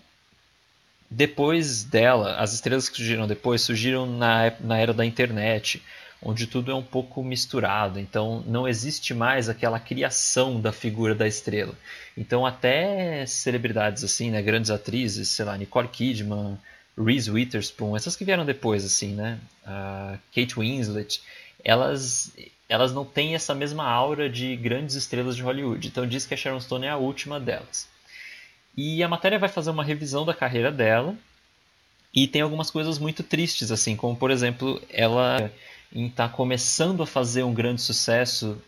depois dela, as estrelas que surgiram depois surgiram na, na era da internet onde tudo é um pouco misturado. Então não existe mais aquela criação da figura da estrela. Então até celebridades assim, né, grandes atrizes, sei lá, Nicole Kidman, Reese Witherspoon, essas que vieram depois assim, né, uh, Kate Winslet, elas elas não têm essa mesma aura de grandes estrelas de Hollywood. Então diz que a Sharon Stone é a última delas. E a matéria vai fazer uma revisão da carreira dela. E tem algumas coisas muito tristes, assim, como por exemplo, ela em estar tá começando a fazer um grande sucesso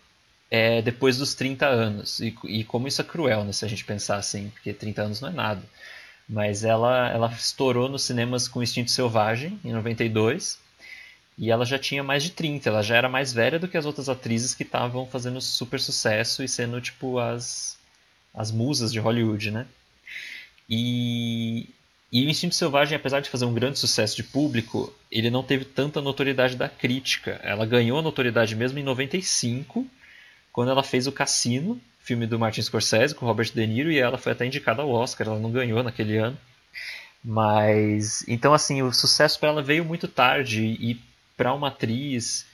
é, depois dos 30 anos. E, e, como isso é cruel, né, se a gente pensar assim, porque 30 anos não é nada. Mas ela, ela estourou nos cinemas com Instinto Selvagem, em 92, e ela já tinha mais de 30, ela já era mais velha do que as outras atrizes que estavam fazendo super sucesso e sendo, tipo, as, as musas de Hollywood, né? E, e o Instinto Selvagem, apesar de fazer um grande sucesso de público, ele não teve tanta notoriedade da crítica. Ela ganhou a notoriedade mesmo em 95, quando ela fez o Cassino, filme do Martin Scorsese com Robert De Niro, e ela foi até indicada ao Oscar. Ela não ganhou naquele ano. Mas então assim, o sucesso para ela veio muito tarde e para uma atriz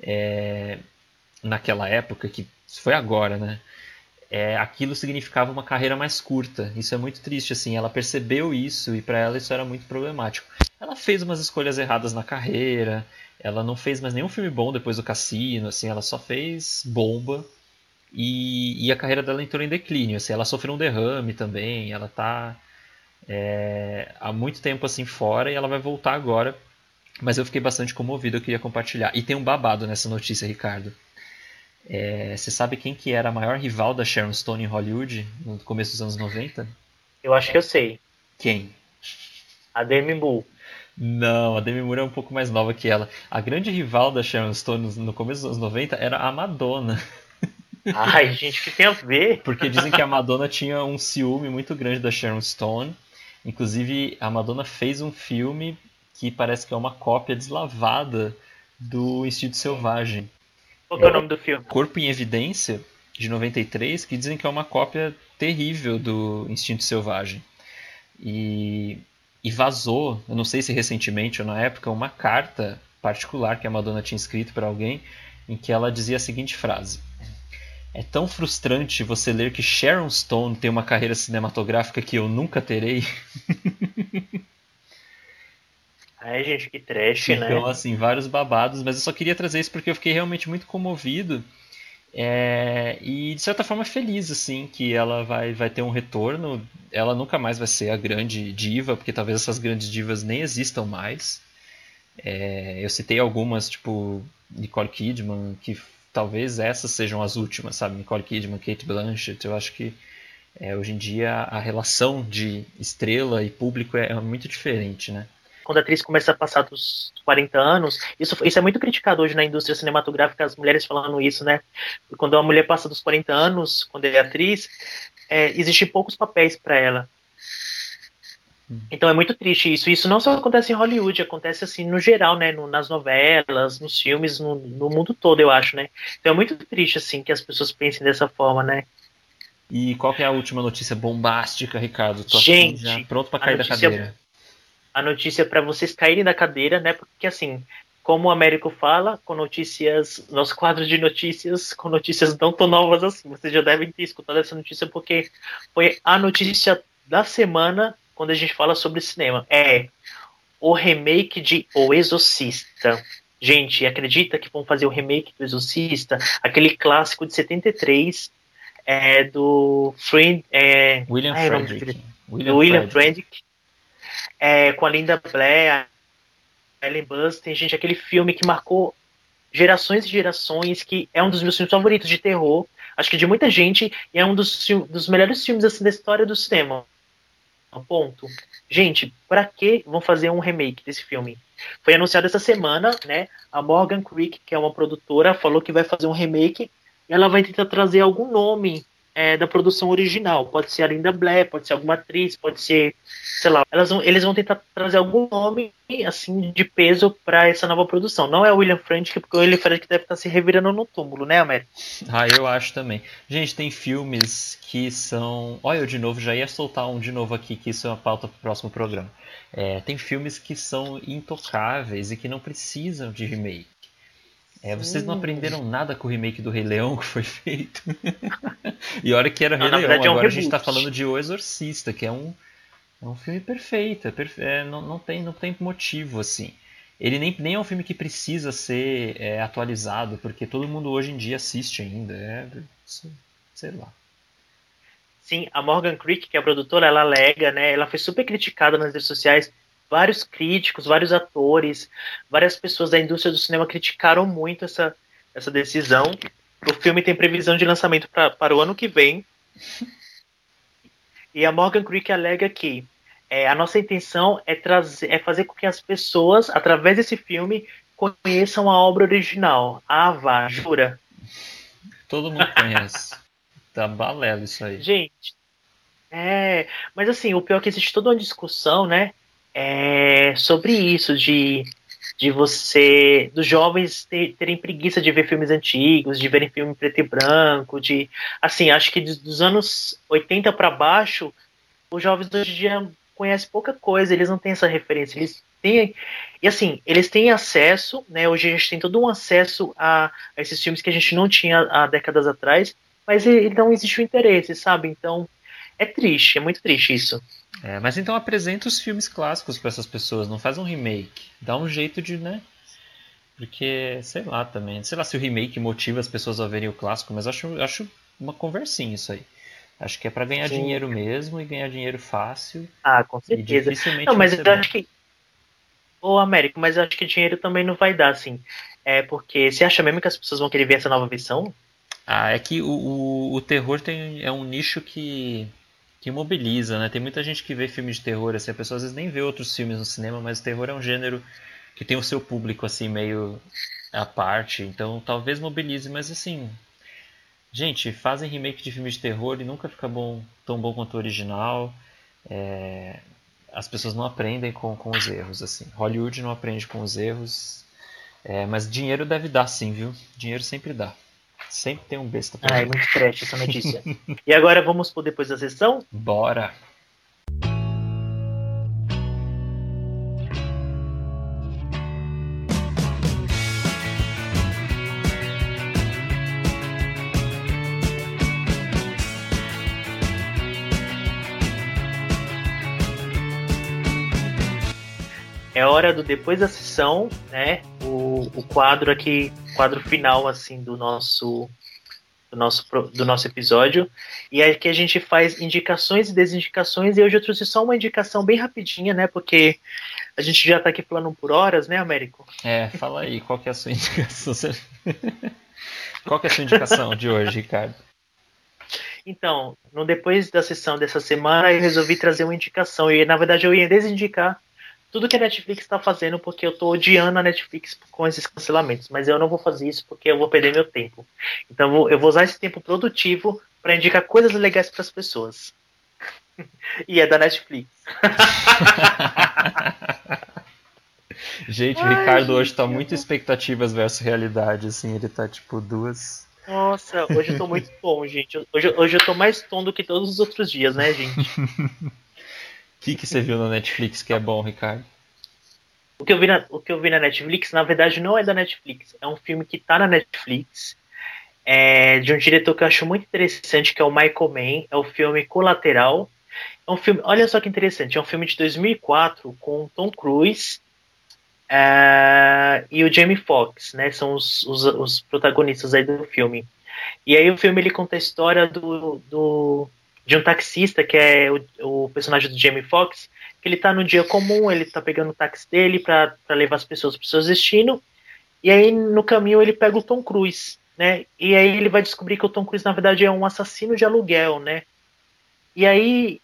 é, naquela época que foi agora, né? É, aquilo significava uma carreira mais curta. Isso é muito triste, assim. Ela percebeu isso e para ela isso era muito problemático. Ela fez umas escolhas erradas na carreira. Ela não fez mais nenhum filme bom depois do Cassino, assim. Ela só fez bomba e, e a carreira dela entrou em declínio. Assim. Ela sofreu um derrame também. Ela tá é, há muito tempo assim fora e ela vai voltar agora. Mas eu fiquei bastante comovido. Eu queria compartilhar. E tem um babado nessa notícia, Ricardo. É, você sabe quem que era a maior rival da Sharon Stone em Hollywood no começo dos anos 90? Eu acho que eu sei. Quem? A Demi Moore. Não, a Demi Moore é um pouco mais nova que ela. A grande rival da Sharon Stone no começo dos anos 90 era a Madonna. Ai, gente, o que tem a ver? Porque dizem que a Madonna tinha um ciúme muito grande da Sharon Stone. Inclusive, a Madonna fez um filme que parece que é uma cópia deslavada do Instinto Selvagem. Qual é o nome do filme? Corpo em Evidência, de 93, que dizem que é uma cópia terrível do Instinto Selvagem. E, e vazou, eu não sei se recentemente ou na época, uma carta particular que a Madonna tinha escrito para alguém, em que ela dizia a seguinte frase: É tão frustrante você ler que Sharon Stone tem uma carreira cinematográfica que eu nunca terei. Ai, gente, que trash, né? Então, assim, vários babados, mas eu só queria trazer isso porque eu fiquei realmente muito comovido. É, e de certa forma feliz assim que ela vai, vai ter um retorno ela nunca mais vai ser a grande diva porque talvez essas grandes divas nem existam mais é, eu citei algumas tipo Nicole Kidman que talvez essas sejam as últimas sabe Nicole Kidman Kate Blanchett eu acho que é, hoje em dia a relação de estrela e público é, é muito diferente né quando a atriz começa a passar dos 40 anos, isso, isso é muito criticado hoje na indústria cinematográfica, as mulheres falando isso, né? Quando uma mulher passa dos 40 anos, quando é atriz, é, existem poucos papéis para ela. Então é muito triste isso. Isso não só acontece em Hollywood, acontece assim no geral, né? No, nas novelas, nos filmes, no, no, mundo todo, eu acho, né? Então é muito triste assim que as pessoas pensem dessa forma, né? E qual é a última notícia bombástica, Ricardo? Tô Gente, já pronto para cair da cadeira a notícia para vocês caírem da cadeira, né? Porque assim, como o Américo fala, com notícias, nos quadros de notícias, com notícias não tão novas assim. Vocês já devem ter escutado essa notícia porque foi a notícia da semana quando a gente fala sobre cinema. É o remake de O Exorcista. Gente, acredita que vão fazer o remake do Exorcista? Aquele clássico de 73 é do Friend, é, William ai, Frederick. William, William é, com a Linda Blair, a Ellen Burstyn, gente, aquele filme que marcou gerações e gerações, que é um dos meus filmes favoritos de terror, acho que de muita gente, e é um dos, dos melhores filmes assim, da história do cinema. Ponto. Gente, para que vão fazer um remake desse filme? Foi anunciado essa semana, né? A Morgan Creek, que é uma produtora, falou que vai fazer um remake e ela vai tentar trazer algum nome é, da produção original. Pode ser a Linda Blair, pode ser alguma atriz, pode ser, sei lá. Elas vão, eles vão tentar trazer algum nome assim de peso para essa nova produção. Não é o William Friedkin, porque o William Friedkin deve estar se revirando no túmulo, né, Américo? Ah, eu acho também. Gente, tem filmes que são. Olha, eu de novo já ia soltar um de novo aqui, que isso é uma pauta para o próximo programa. É, tem filmes que são intocáveis e que não precisam de remake. É, vocês não aprenderam nada com o remake do Rei Leão que foi feito. e olha que era não, Rei Leão, verdade, agora é um a gente está falando de O Exorcista, que é um, é um filme perfeito, é perfe... é, não, não, tem, não tem motivo assim. Ele nem, nem é um filme que precisa ser é, atualizado, porque todo mundo hoje em dia assiste ainda. É, sei lá. Sim, a Morgan Creek, que é a produtora, ela alega, né? Ela foi super criticada nas redes sociais vários críticos, vários atores, várias pessoas da indústria do cinema criticaram muito essa, essa decisão. O filme tem previsão de lançamento pra, para o ano que vem. E a Morgan Creek alega que é, a nossa intenção é, trazer, é fazer com que as pessoas, através desse filme, conheçam a obra original. Ah, vá, jura? Todo mundo conhece. tá balelo isso aí. Gente, é. Mas assim, o pior é que existe toda uma discussão, né? É sobre isso, de, de você, dos jovens ter, terem preguiça de ver filmes antigos, de verem filme preto e branco, de, assim, acho que dos anos 80 para baixo, os jovens hoje em dia conhecem pouca coisa, eles não têm essa referência, eles têm, e assim, eles têm acesso, né, hoje a gente tem todo um acesso a, a esses filmes que a gente não tinha há décadas atrás, mas não existe o interesse, sabe, então é triste, é muito triste isso. É, mas então apresenta os filmes clássicos para essas pessoas, não faz um remake. Dá um jeito de, né? Porque, sei lá também. Sei lá se o remake motiva as pessoas a verem o clássico, mas acho, acho uma conversinha isso aí. Acho que é para ganhar Sim. dinheiro mesmo e ganhar dinheiro fácil. Ah, com certeza. Não, mas eu acho que. Ô, Américo, mas eu acho que dinheiro também não vai dar, assim. É porque você acha mesmo que as pessoas vão querer ver essa nova versão? Ah, é que o, o, o terror tem, é um nicho que que mobiliza, né? Tem muita gente que vê filme de terror, assim, a pessoa às vezes nem vê outros filmes no cinema, mas o terror é um gênero que tem o seu público, assim, meio à parte, então talvez mobilize, mas assim... Gente, fazem remake de filme de terror e nunca fica bom, tão bom quanto o original. É... As pessoas não aprendem com, com os erros, assim. Hollywood não aprende com os erros, é... mas dinheiro deve dar sim, viu? Dinheiro sempre dá. Sempre tem um besta. Ah, é muito trash essa notícia. e agora vamos por depois da sessão? Bora! É hora do depois da sessão, né? O, o quadro aqui, quadro final assim do nosso do nosso do nosso episódio. E aqui a gente faz indicações e desindicações e hoje eu trouxe só uma indicação bem rapidinha, né? Porque a gente já tá aqui falando por horas, né, Américo? É, fala aí, qual que é a sua indicação? qual que é a sua indicação de hoje, Ricardo? Então, no depois da sessão dessa semana, eu resolvi trazer uma indicação. E na verdade eu ia desindicar tudo que a Netflix está fazendo porque eu tô odiando a Netflix com esses cancelamentos, mas eu não vou fazer isso porque eu vou perder meu tempo. Então eu vou, eu vou usar esse tempo produtivo para indicar coisas legais para as pessoas. e é da Netflix. gente, o Ricardo hoje tá muito expectativas versus realidade, assim, ele tá tipo duas. Nossa, hoje eu tô muito tom, gente. Hoje, hoje eu tô mais tom do que todos os outros dias, né, gente? Que, que você viu na Netflix que é bom, Ricardo? O que, eu vi na, o que eu vi na Netflix, na verdade, não é da Netflix. É um filme que tá na Netflix. É de um diretor que eu acho muito interessante, que é o Michael Mann. É o filme Colateral. É um filme, olha só que interessante, é um filme de 2004 com Tom Cruise é, e o Jamie Foxx, né? São os, os, os protagonistas aí do filme. E aí o filme ele conta a história do, do de um taxista, que é o, o personagem do Jamie Foxx, que ele tá no dia comum, ele tá pegando o táxi dele para levar as pessoas pro seu destino, e aí no caminho ele pega o Tom Cruise, né? E aí ele vai descobrir que o Tom Cruise na verdade é um assassino de aluguel, né? E aí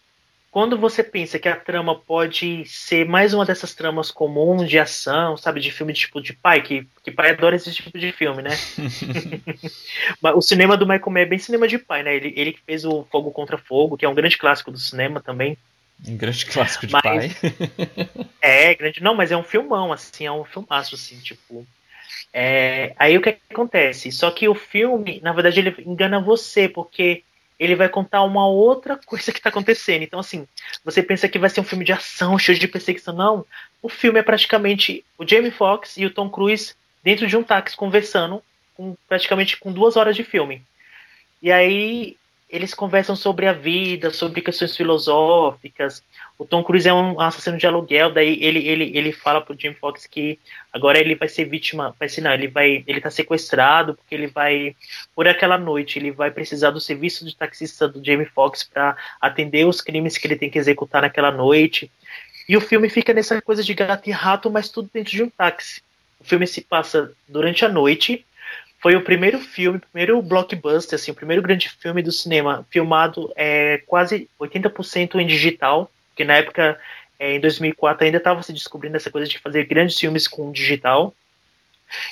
quando você pensa que a trama pode ser mais uma dessas tramas comuns de ação, sabe, de filme de tipo de pai, que, que pai adora esse tipo de filme, né? o cinema do Michael Mann é bem cinema de pai, né? Ele, ele fez o Fogo contra Fogo, que é um grande clássico do cinema também. Um grande clássico de mas, pai. é, grande. Não, mas é um filmão, assim, é um filmaço, assim, tipo. É, aí o que, que acontece? Só que o filme, na verdade, ele engana você, porque ele vai contar uma outra coisa que está acontecendo. Então, assim, você pensa que vai ser um filme de ação, cheio de perseguição. Não. O filme é praticamente o Jamie Foxx e o Tom Cruise dentro de um táxi conversando, com, praticamente com duas horas de filme. E aí eles conversam sobre a vida, sobre questões filosóficas. O Tom Cruise é um assassino de aluguel, daí ele, ele, ele fala pro Jim Fox que agora ele vai ser vítima, vai ser não, ele vai, ele tá sequestrado porque ele vai por aquela noite, ele vai precisar do serviço de taxista do Jamie Foxx para atender os crimes que ele tem que executar naquela noite. E o filme fica nessa coisa de gato e rato, mas tudo dentro de um táxi. O filme se passa durante a noite, foi o primeiro filme, primeiro blockbuster, assim, o primeiro grande filme do cinema filmado é, quase 80% em digital, porque na época, é, em 2004, ainda estava se descobrindo essa coisa de fazer grandes filmes com digital.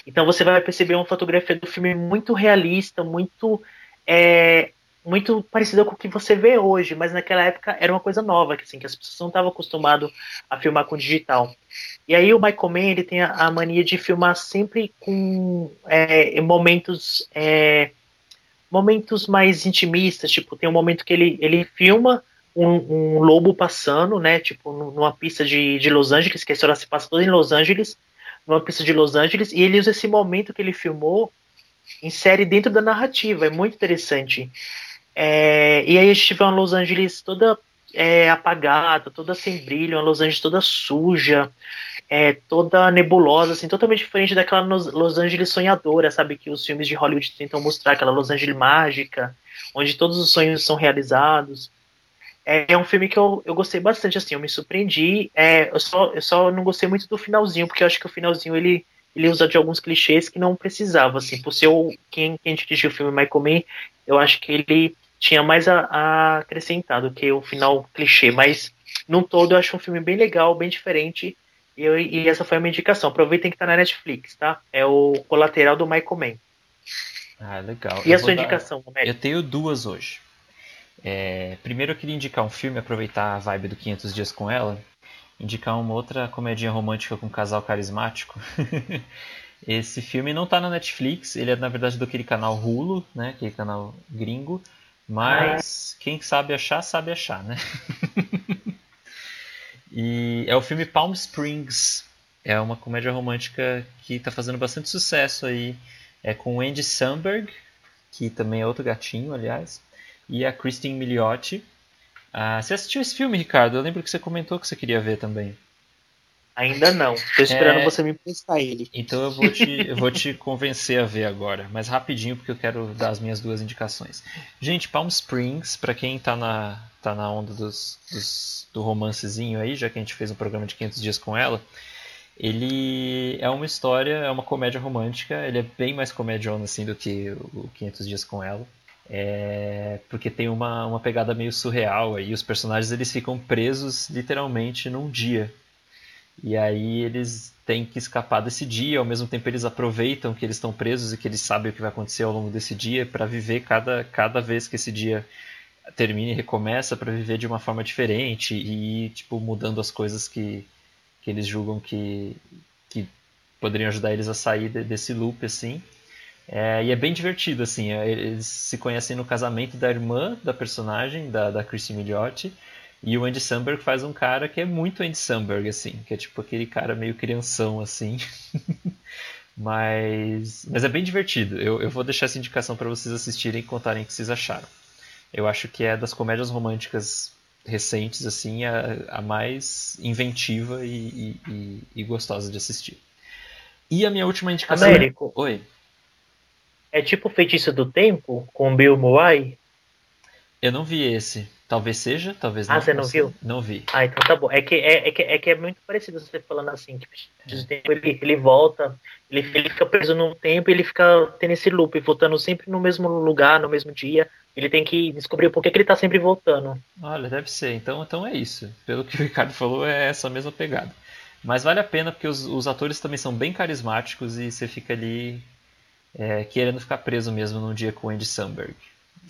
Então você vai perceber uma fotografia do filme muito realista, muito é, muito parecida com o que você vê hoje, mas naquela época era uma coisa nova, que, assim, que as pessoas não estavam acostumadas a filmar com digital. E aí o Michael Mann ele tem a, a mania de filmar sempre com é, momentos é, momentos mais intimistas, tipo, tem um momento que ele, ele filma um, um lobo passando, né, tipo, numa pista de, de Los Angeles, que a história se passa toda em Los Angeles, numa pista de Los Angeles, e ele usa esse momento que ele filmou insere dentro da narrativa, é muito interessante. É, e aí a gente vê uma Los Angeles toda é, apagada, toda sem brilho, uma Los Angeles toda suja, é, toda nebulosa, assim, totalmente diferente daquela Los Angeles sonhadora, sabe? Que os filmes de Hollywood tentam mostrar, aquela Los Angeles mágica, onde todos os sonhos são realizados. É, é um filme que eu, eu gostei bastante, assim, eu me surpreendi. É, eu, só, eu só não gostei muito do finalzinho, porque eu acho que o finalzinho ele ele usa de alguns clichês que não precisava, assim, por ser o, quem, quem dirigiu o filme Michael Mann, eu acho que ele tinha mais a, a acrescentar do que o final clichê, mas num todo eu acho um filme bem legal, bem diferente. E, eu, e essa foi a minha indicação. Aproveitem que tá na Netflix, tá? É o Colateral do Michael Mann. Ah, legal. E eu a sua dar... indicação, Romero? Eu tenho duas hoje. É, primeiro eu queria indicar um filme, aproveitar a vibe do 500 Dias com ela, indicar uma outra comedinha romântica com um casal carismático. Esse filme não tá na Netflix, ele é na verdade do aquele canal Hulu, né, aquele canal gringo, mas quem sabe achar, sabe achar, né? e é o filme Palm Springs. É uma comédia romântica que está fazendo bastante sucesso aí. É com o Andy Samberg, que também é outro gatinho, aliás, e a Christine Milioti. Ah, você assistiu esse filme, Ricardo? Eu lembro que você comentou que você queria ver também. Ainda não. Tô esperando é... você me emprestar ele. Então eu vou, te, eu vou te convencer a ver agora. Mas rapidinho, porque eu quero dar as minhas duas indicações. Gente, Palm Springs, para quem tá na, tá na onda dos, dos, do romancezinho aí, já que a gente fez um programa de 500 dias com ela, ele é uma história, é uma comédia romântica. Ele é bem mais comediona assim do que o 500 dias com ela. É, porque tem uma, uma pegada meio surreal aí. Os personagens eles ficam presos literalmente num dia e aí eles têm que escapar desse dia, ao mesmo tempo eles aproveitam que eles estão presos e que eles sabem o que vai acontecer ao longo desse dia para viver cada, cada vez que esse dia termina e recomeça para viver de uma forma diferente e tipo mudando as coisas que, que eles julgam que, que poderiam ajudar eles a sair desse loop assim. É, e é bem divertido assim, é, eles se conhecem no casamento da irmã da personagem da da Christy Milioti e o Andy Samberg faz um cara que é muito Andy Samberg, assim, que é tipo aquele cara meio crianção, assim. mas, mas é bem divertido. Eu, eu vou deixar essa indicação para vocês assistirem e contarem o que vocês acharam. Eu acho que é das comédias românticas recentes, assim, a, a mais inventiva e, e, e, gostosa de assistir. E a minha última indicação. Américo. Oi. é tipo Feitiço do Tempo, com Bill Murray? Eu não vi esse. Talvez seja, talvez Ah, não. você não viu? Não vi. Ah, então tá bom. É que é, é, que, é que é muito parecido você falando assim, que Feitiço do Tempo, ele, ele volta, ele, ele fica preso no tempo e ele fica tendo esse loop, voltando sempre no mesmo lugar, no mesmo dia. Ele tem que descobrir por que, que ele tá sempre voltando. Olha, deve ser. Então, então é isso. Pelo que o Ricardo falou, é essa mesma pegada. Mas vale a pena porque os, os atores também são bem carismáticos e você fica ali é, querendo ficar preso mesmo num dia com o Andy Samberg.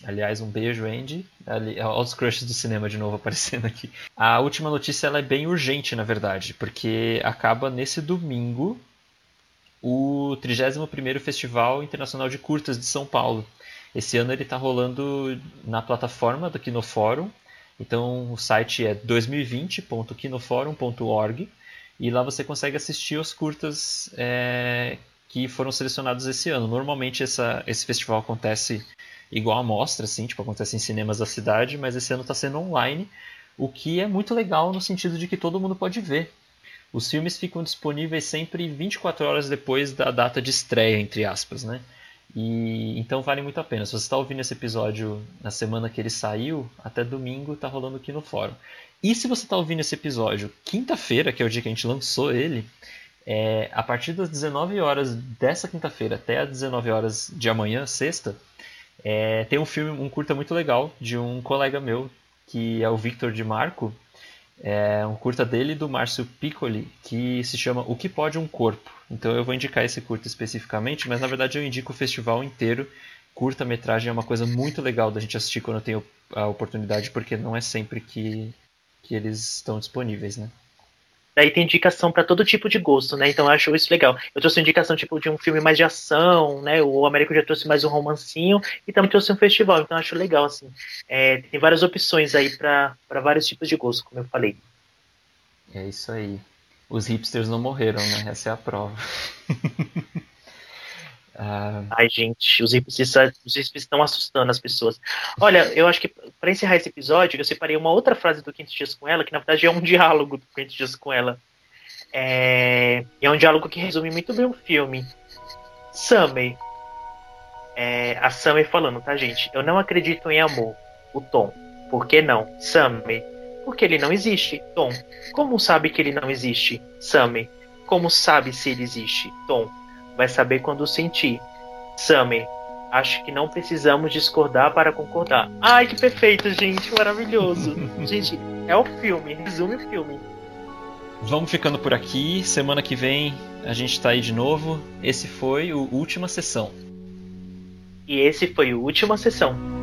Aliás, um beijo, Andy. Ali, olha os crushes do cinema de novo aparecendo aqui. A última notícia ela é bem urgente, na verdade, porque acaba nesse domingo o 31º Festival Internacional de Curtas de São Paulo. Esse ano ele está rolando na plataforma do Kinofórum. Então o site é 2020.kinoforum.org e lá você consegue assistir os curtas é, que foram selecionados esse ano. Normalmente essa, esse festival acontece igual a mostra, assim, tipo, acontece em cinemas da cidade, mas esse ano está sendo online, o que é muito legal no sentido de que todo mundo pode ver. Os filmes ficam disponíveis sempre 24 horas depois da data de estreia, entre aspas, né? E então vale muito a pena. Se você está ouvindo esse episódio na semana que ele saiu, até domingo está rolando aqui no fórum. E se você está ouvindo esse episódio quinta-feira, que é o dia que a gente lançou ele, é, a partir das 19 horas dessa quinta-feira até as 19 horas de amanhã, sexta, é, tem um filme, um curta muito legal de um colega meu, que é o Victor de Marco. É um curta dele do Márcio Piccoli, que se chama O que Pode um Corpo. Então eu vou indicar esse curta especificamente, mas na verdade eu indico o festival inteiro. Curta-metragem é uma coisa muito legal da gente assistir quando tenho a oportunidade, porque não é sempre que, que eles estão disponíveis, né? Daí tem indicação para todo tipo de gosto, né? Então eu acho isso legal. Eu trouxe indicação tipo de um filme mais de ação, né? O Américo já trouxe mais um romancinho e também trouxe um festival. Então eu acho legal assim. É, tem várias opções aí para vários tipos de gosto, como eu falei. É isso aí. Os hipsters não morreram, né? Essa é a prova. ah... Ai, gente, os hipsters, os hipsters estão assustando as pessoas. Olha, eu acho que para encerrar esse episódio, eu separei uma outra frase do 500 Dias com Ela, que na verdade é um diálogo do 500 Dias com Ela. É, é um diálogo que resume muito bem o filme. Summer. É, a Summer falando, tá, gente? Eu não acredito em amor. O Tom. Por que não? Summer. Porque ele não existe. Tom. Como sabe que ele não existe? Summer. Como sabe se ele existe? Tom. Vai saber quando sentir. Summer. Acho que não precisamos discordar para concordar. Ai, que perfeito, gente. Maravilhoso. gente, é o filme. Resume o filme. Vamos ficando por aqui. Semana que vem a gente tá aí de novo. Esse foi o Última Sessão. E esse foi o Última Sessão.